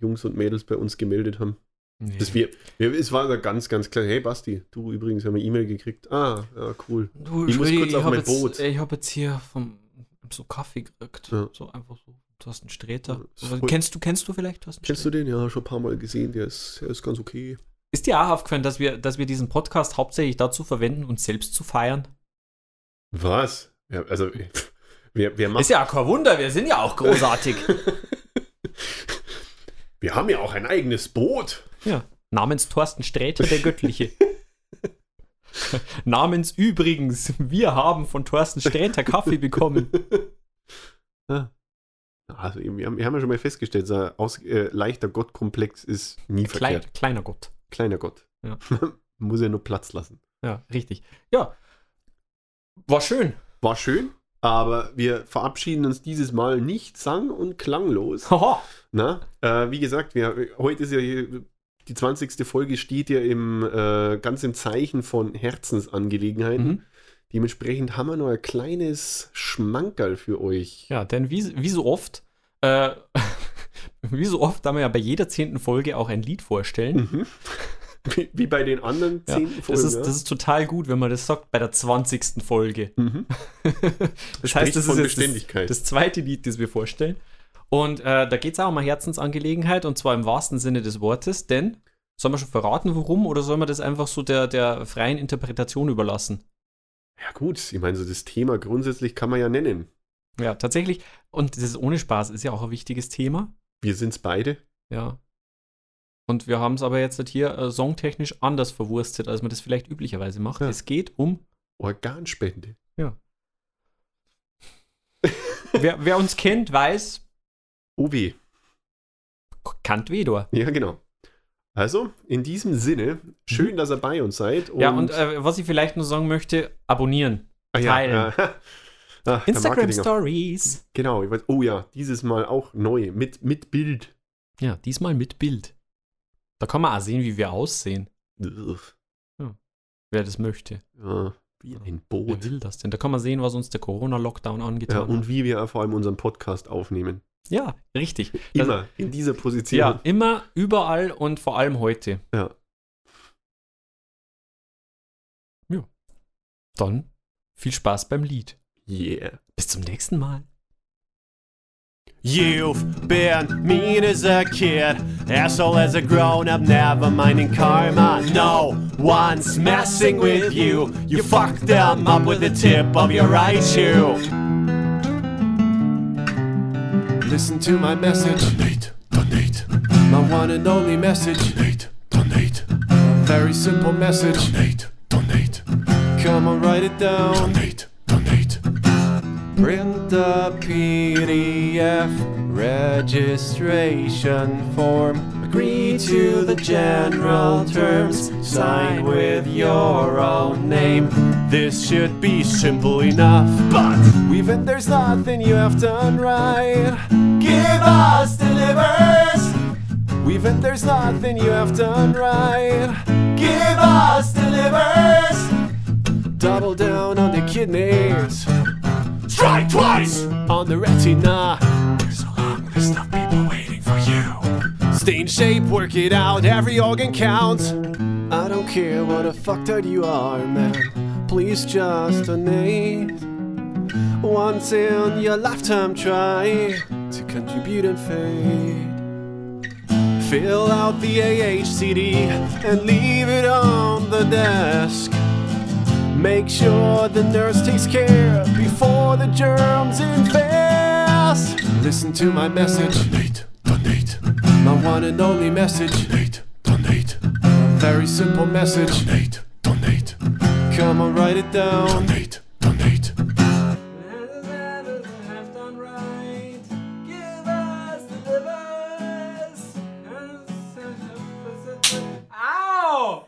Jungs und Mädels bei uns gemeldet haben. Nee. Das wir, wir, es war da ganz, ganz klar, hey Basti, du übrigens haben eine E-Mail gekriegt. Ah, ja, cool. Du, Ich muss kurz auf hab mein jetzt, Boot. Ich habe jetzt hier vom so Kaffee gekriegt. Ja. So einfach so. Thorsten Sträter. Ja, voll- kennst du, kennst du vielleicht Thorsten Kennst du den? Ja, schon ein paar Mal gesehen, der ist, der ist ganz okay. Ist dir auch aufgefallen, dass wir, dass wir diesen Podcast hauptsächlich dazu verwenden, uns selbst zu feiern? Was? Ja, also, wer, wer macht Ist ja kein Wunder, wir sind ja auch großartig. Wir haben ja auch ein eigenes Boot. Ja. Namens Thorsten Sträter, der Göttliche. Namens übrigens, wir haben von Thorsten Sträter Kaffee bekommen. Also, wir haben, wir haben ja schon mal festgestellt, so ein aus, äh, leichter Gottkomplex ist nie Klein, verkehrt. kleiner Gott. Kleiner Gott. Ja. Muss ja nur Platz lassen. Ja, richtig. Ja. War schön. War schön, aber wir verabschieden uns dieses Mal nicht sang- und klanglos. Haha. Na, äh, wie gesagt, wir, heute ist ja die 20. Folge steht ja im, äh, ganz im Zeichen von Herzensangelegenheiten. Mhm. Dementsprechend haben wir noch ein kleines Schmankerl für euch. Ja, denn wie, wie so oft, äh, wie so oft, da wir ja bei jeder zehnten Folge auch ein Lied vorstellen, Mhm. Wie, wie bei den anderen Ja, zehn Folgen. das, ist, ja. das ist total gut, wenn man das sagt bei der 20. Folge. Mhm. das heißt, das von ist jetzt Beständigkeit. das, das zweite Lied, das wir vorstellen. Und äh, da geht es auch um eine Herzensangelegenheit und zwar im wahrsten Sinne des Wortes, denn sollen wir schon verraten, warum oder sollen wir das einfach so der, der freien Interpretation überlassen? ja, gut, ich meine, so das Thema grundsätzlich kann man ja nennen. Ja, tatsächlich, und das ist ohne Spaß, ist ja auch ein wichtiges Thema. Wir sind's beide. Ja. Und wir haben es aber jetzt hier äh, songtechnisch anders verwurstet, als man das vielleicht üblicherweise macht. Ja. Es geht um, Organspende. wer, wer uns kennt, weiß, OW. kannt Wedor. Ja, genau. Also, in diesem Sinne, schön, dass ihr bei uns seid. Mhm. Ja, und äh, was ich vielleicht nur sagen möchte, abonnieren. ah, ja, teilen. ja. Ah, der Instagram Stories. Genau, ich weiß, oh ja, dieses Mal auch neu, mit, mit Bild. Ja, diesmal mit Bild. Da kann man auch sehen, wie wir aussehen, Ugh. wer das möchte. Ja, wie ein Wer Boot. will das denn? Da kann man sehen, was uns der Corona-Lockdown Ja, angetan und hat. wie wir vor allem unseren Podcast aufnehmen. Ja, richtig. Immer in dieser Position. Ja, immer, überall und vor allem heute. Ja. Dann viel Spaß beim Lied. Yeah. Bis zum nächsten Mal. You've been mean as a kid, asshole as a grown up, never minding karma. No one's messing with you. You fucked them up with the tip of your right shoe. Listen to my message. Donate, donate. My one and only message. Donate, donate. Very simple message. Donate, donate. Come on, write it down. Donate, donate. Print the PDF registration form. Agree to the general terms. Sign with your own name. This should be simple enough. But even there's nothing you have done right. Give us delivers. Even there's nothing you have done right. Give us delivers. Double down on the kidneys. Strike twice on the retina. A long list of people. Stay in shape, work it out, every organ counts. I don't care what a fucktard you are, man. Please just donate. Once in your lifetime, try to contribute and fade. Fill out the AHCD and leave it on the desk. Make sure the nurse takes care before the germs infest. Listen to my message. Donate, donate. My one and only message. Donate, donate. Very simple message. Donate, donate. Come on, write it down. Donate, donate. Au!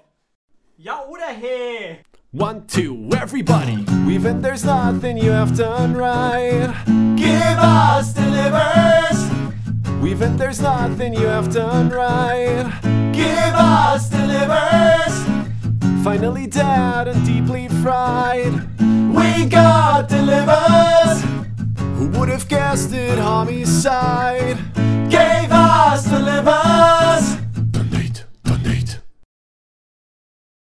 Ja oder hey? One, two, everybody. Even there's nothing you have done right. Give us delivers. Even there's nothing you have done right. Give us delivers. Finally dead and deeply fried. We got delivers. Who would have guessed it? Homicide. Gave us delivers.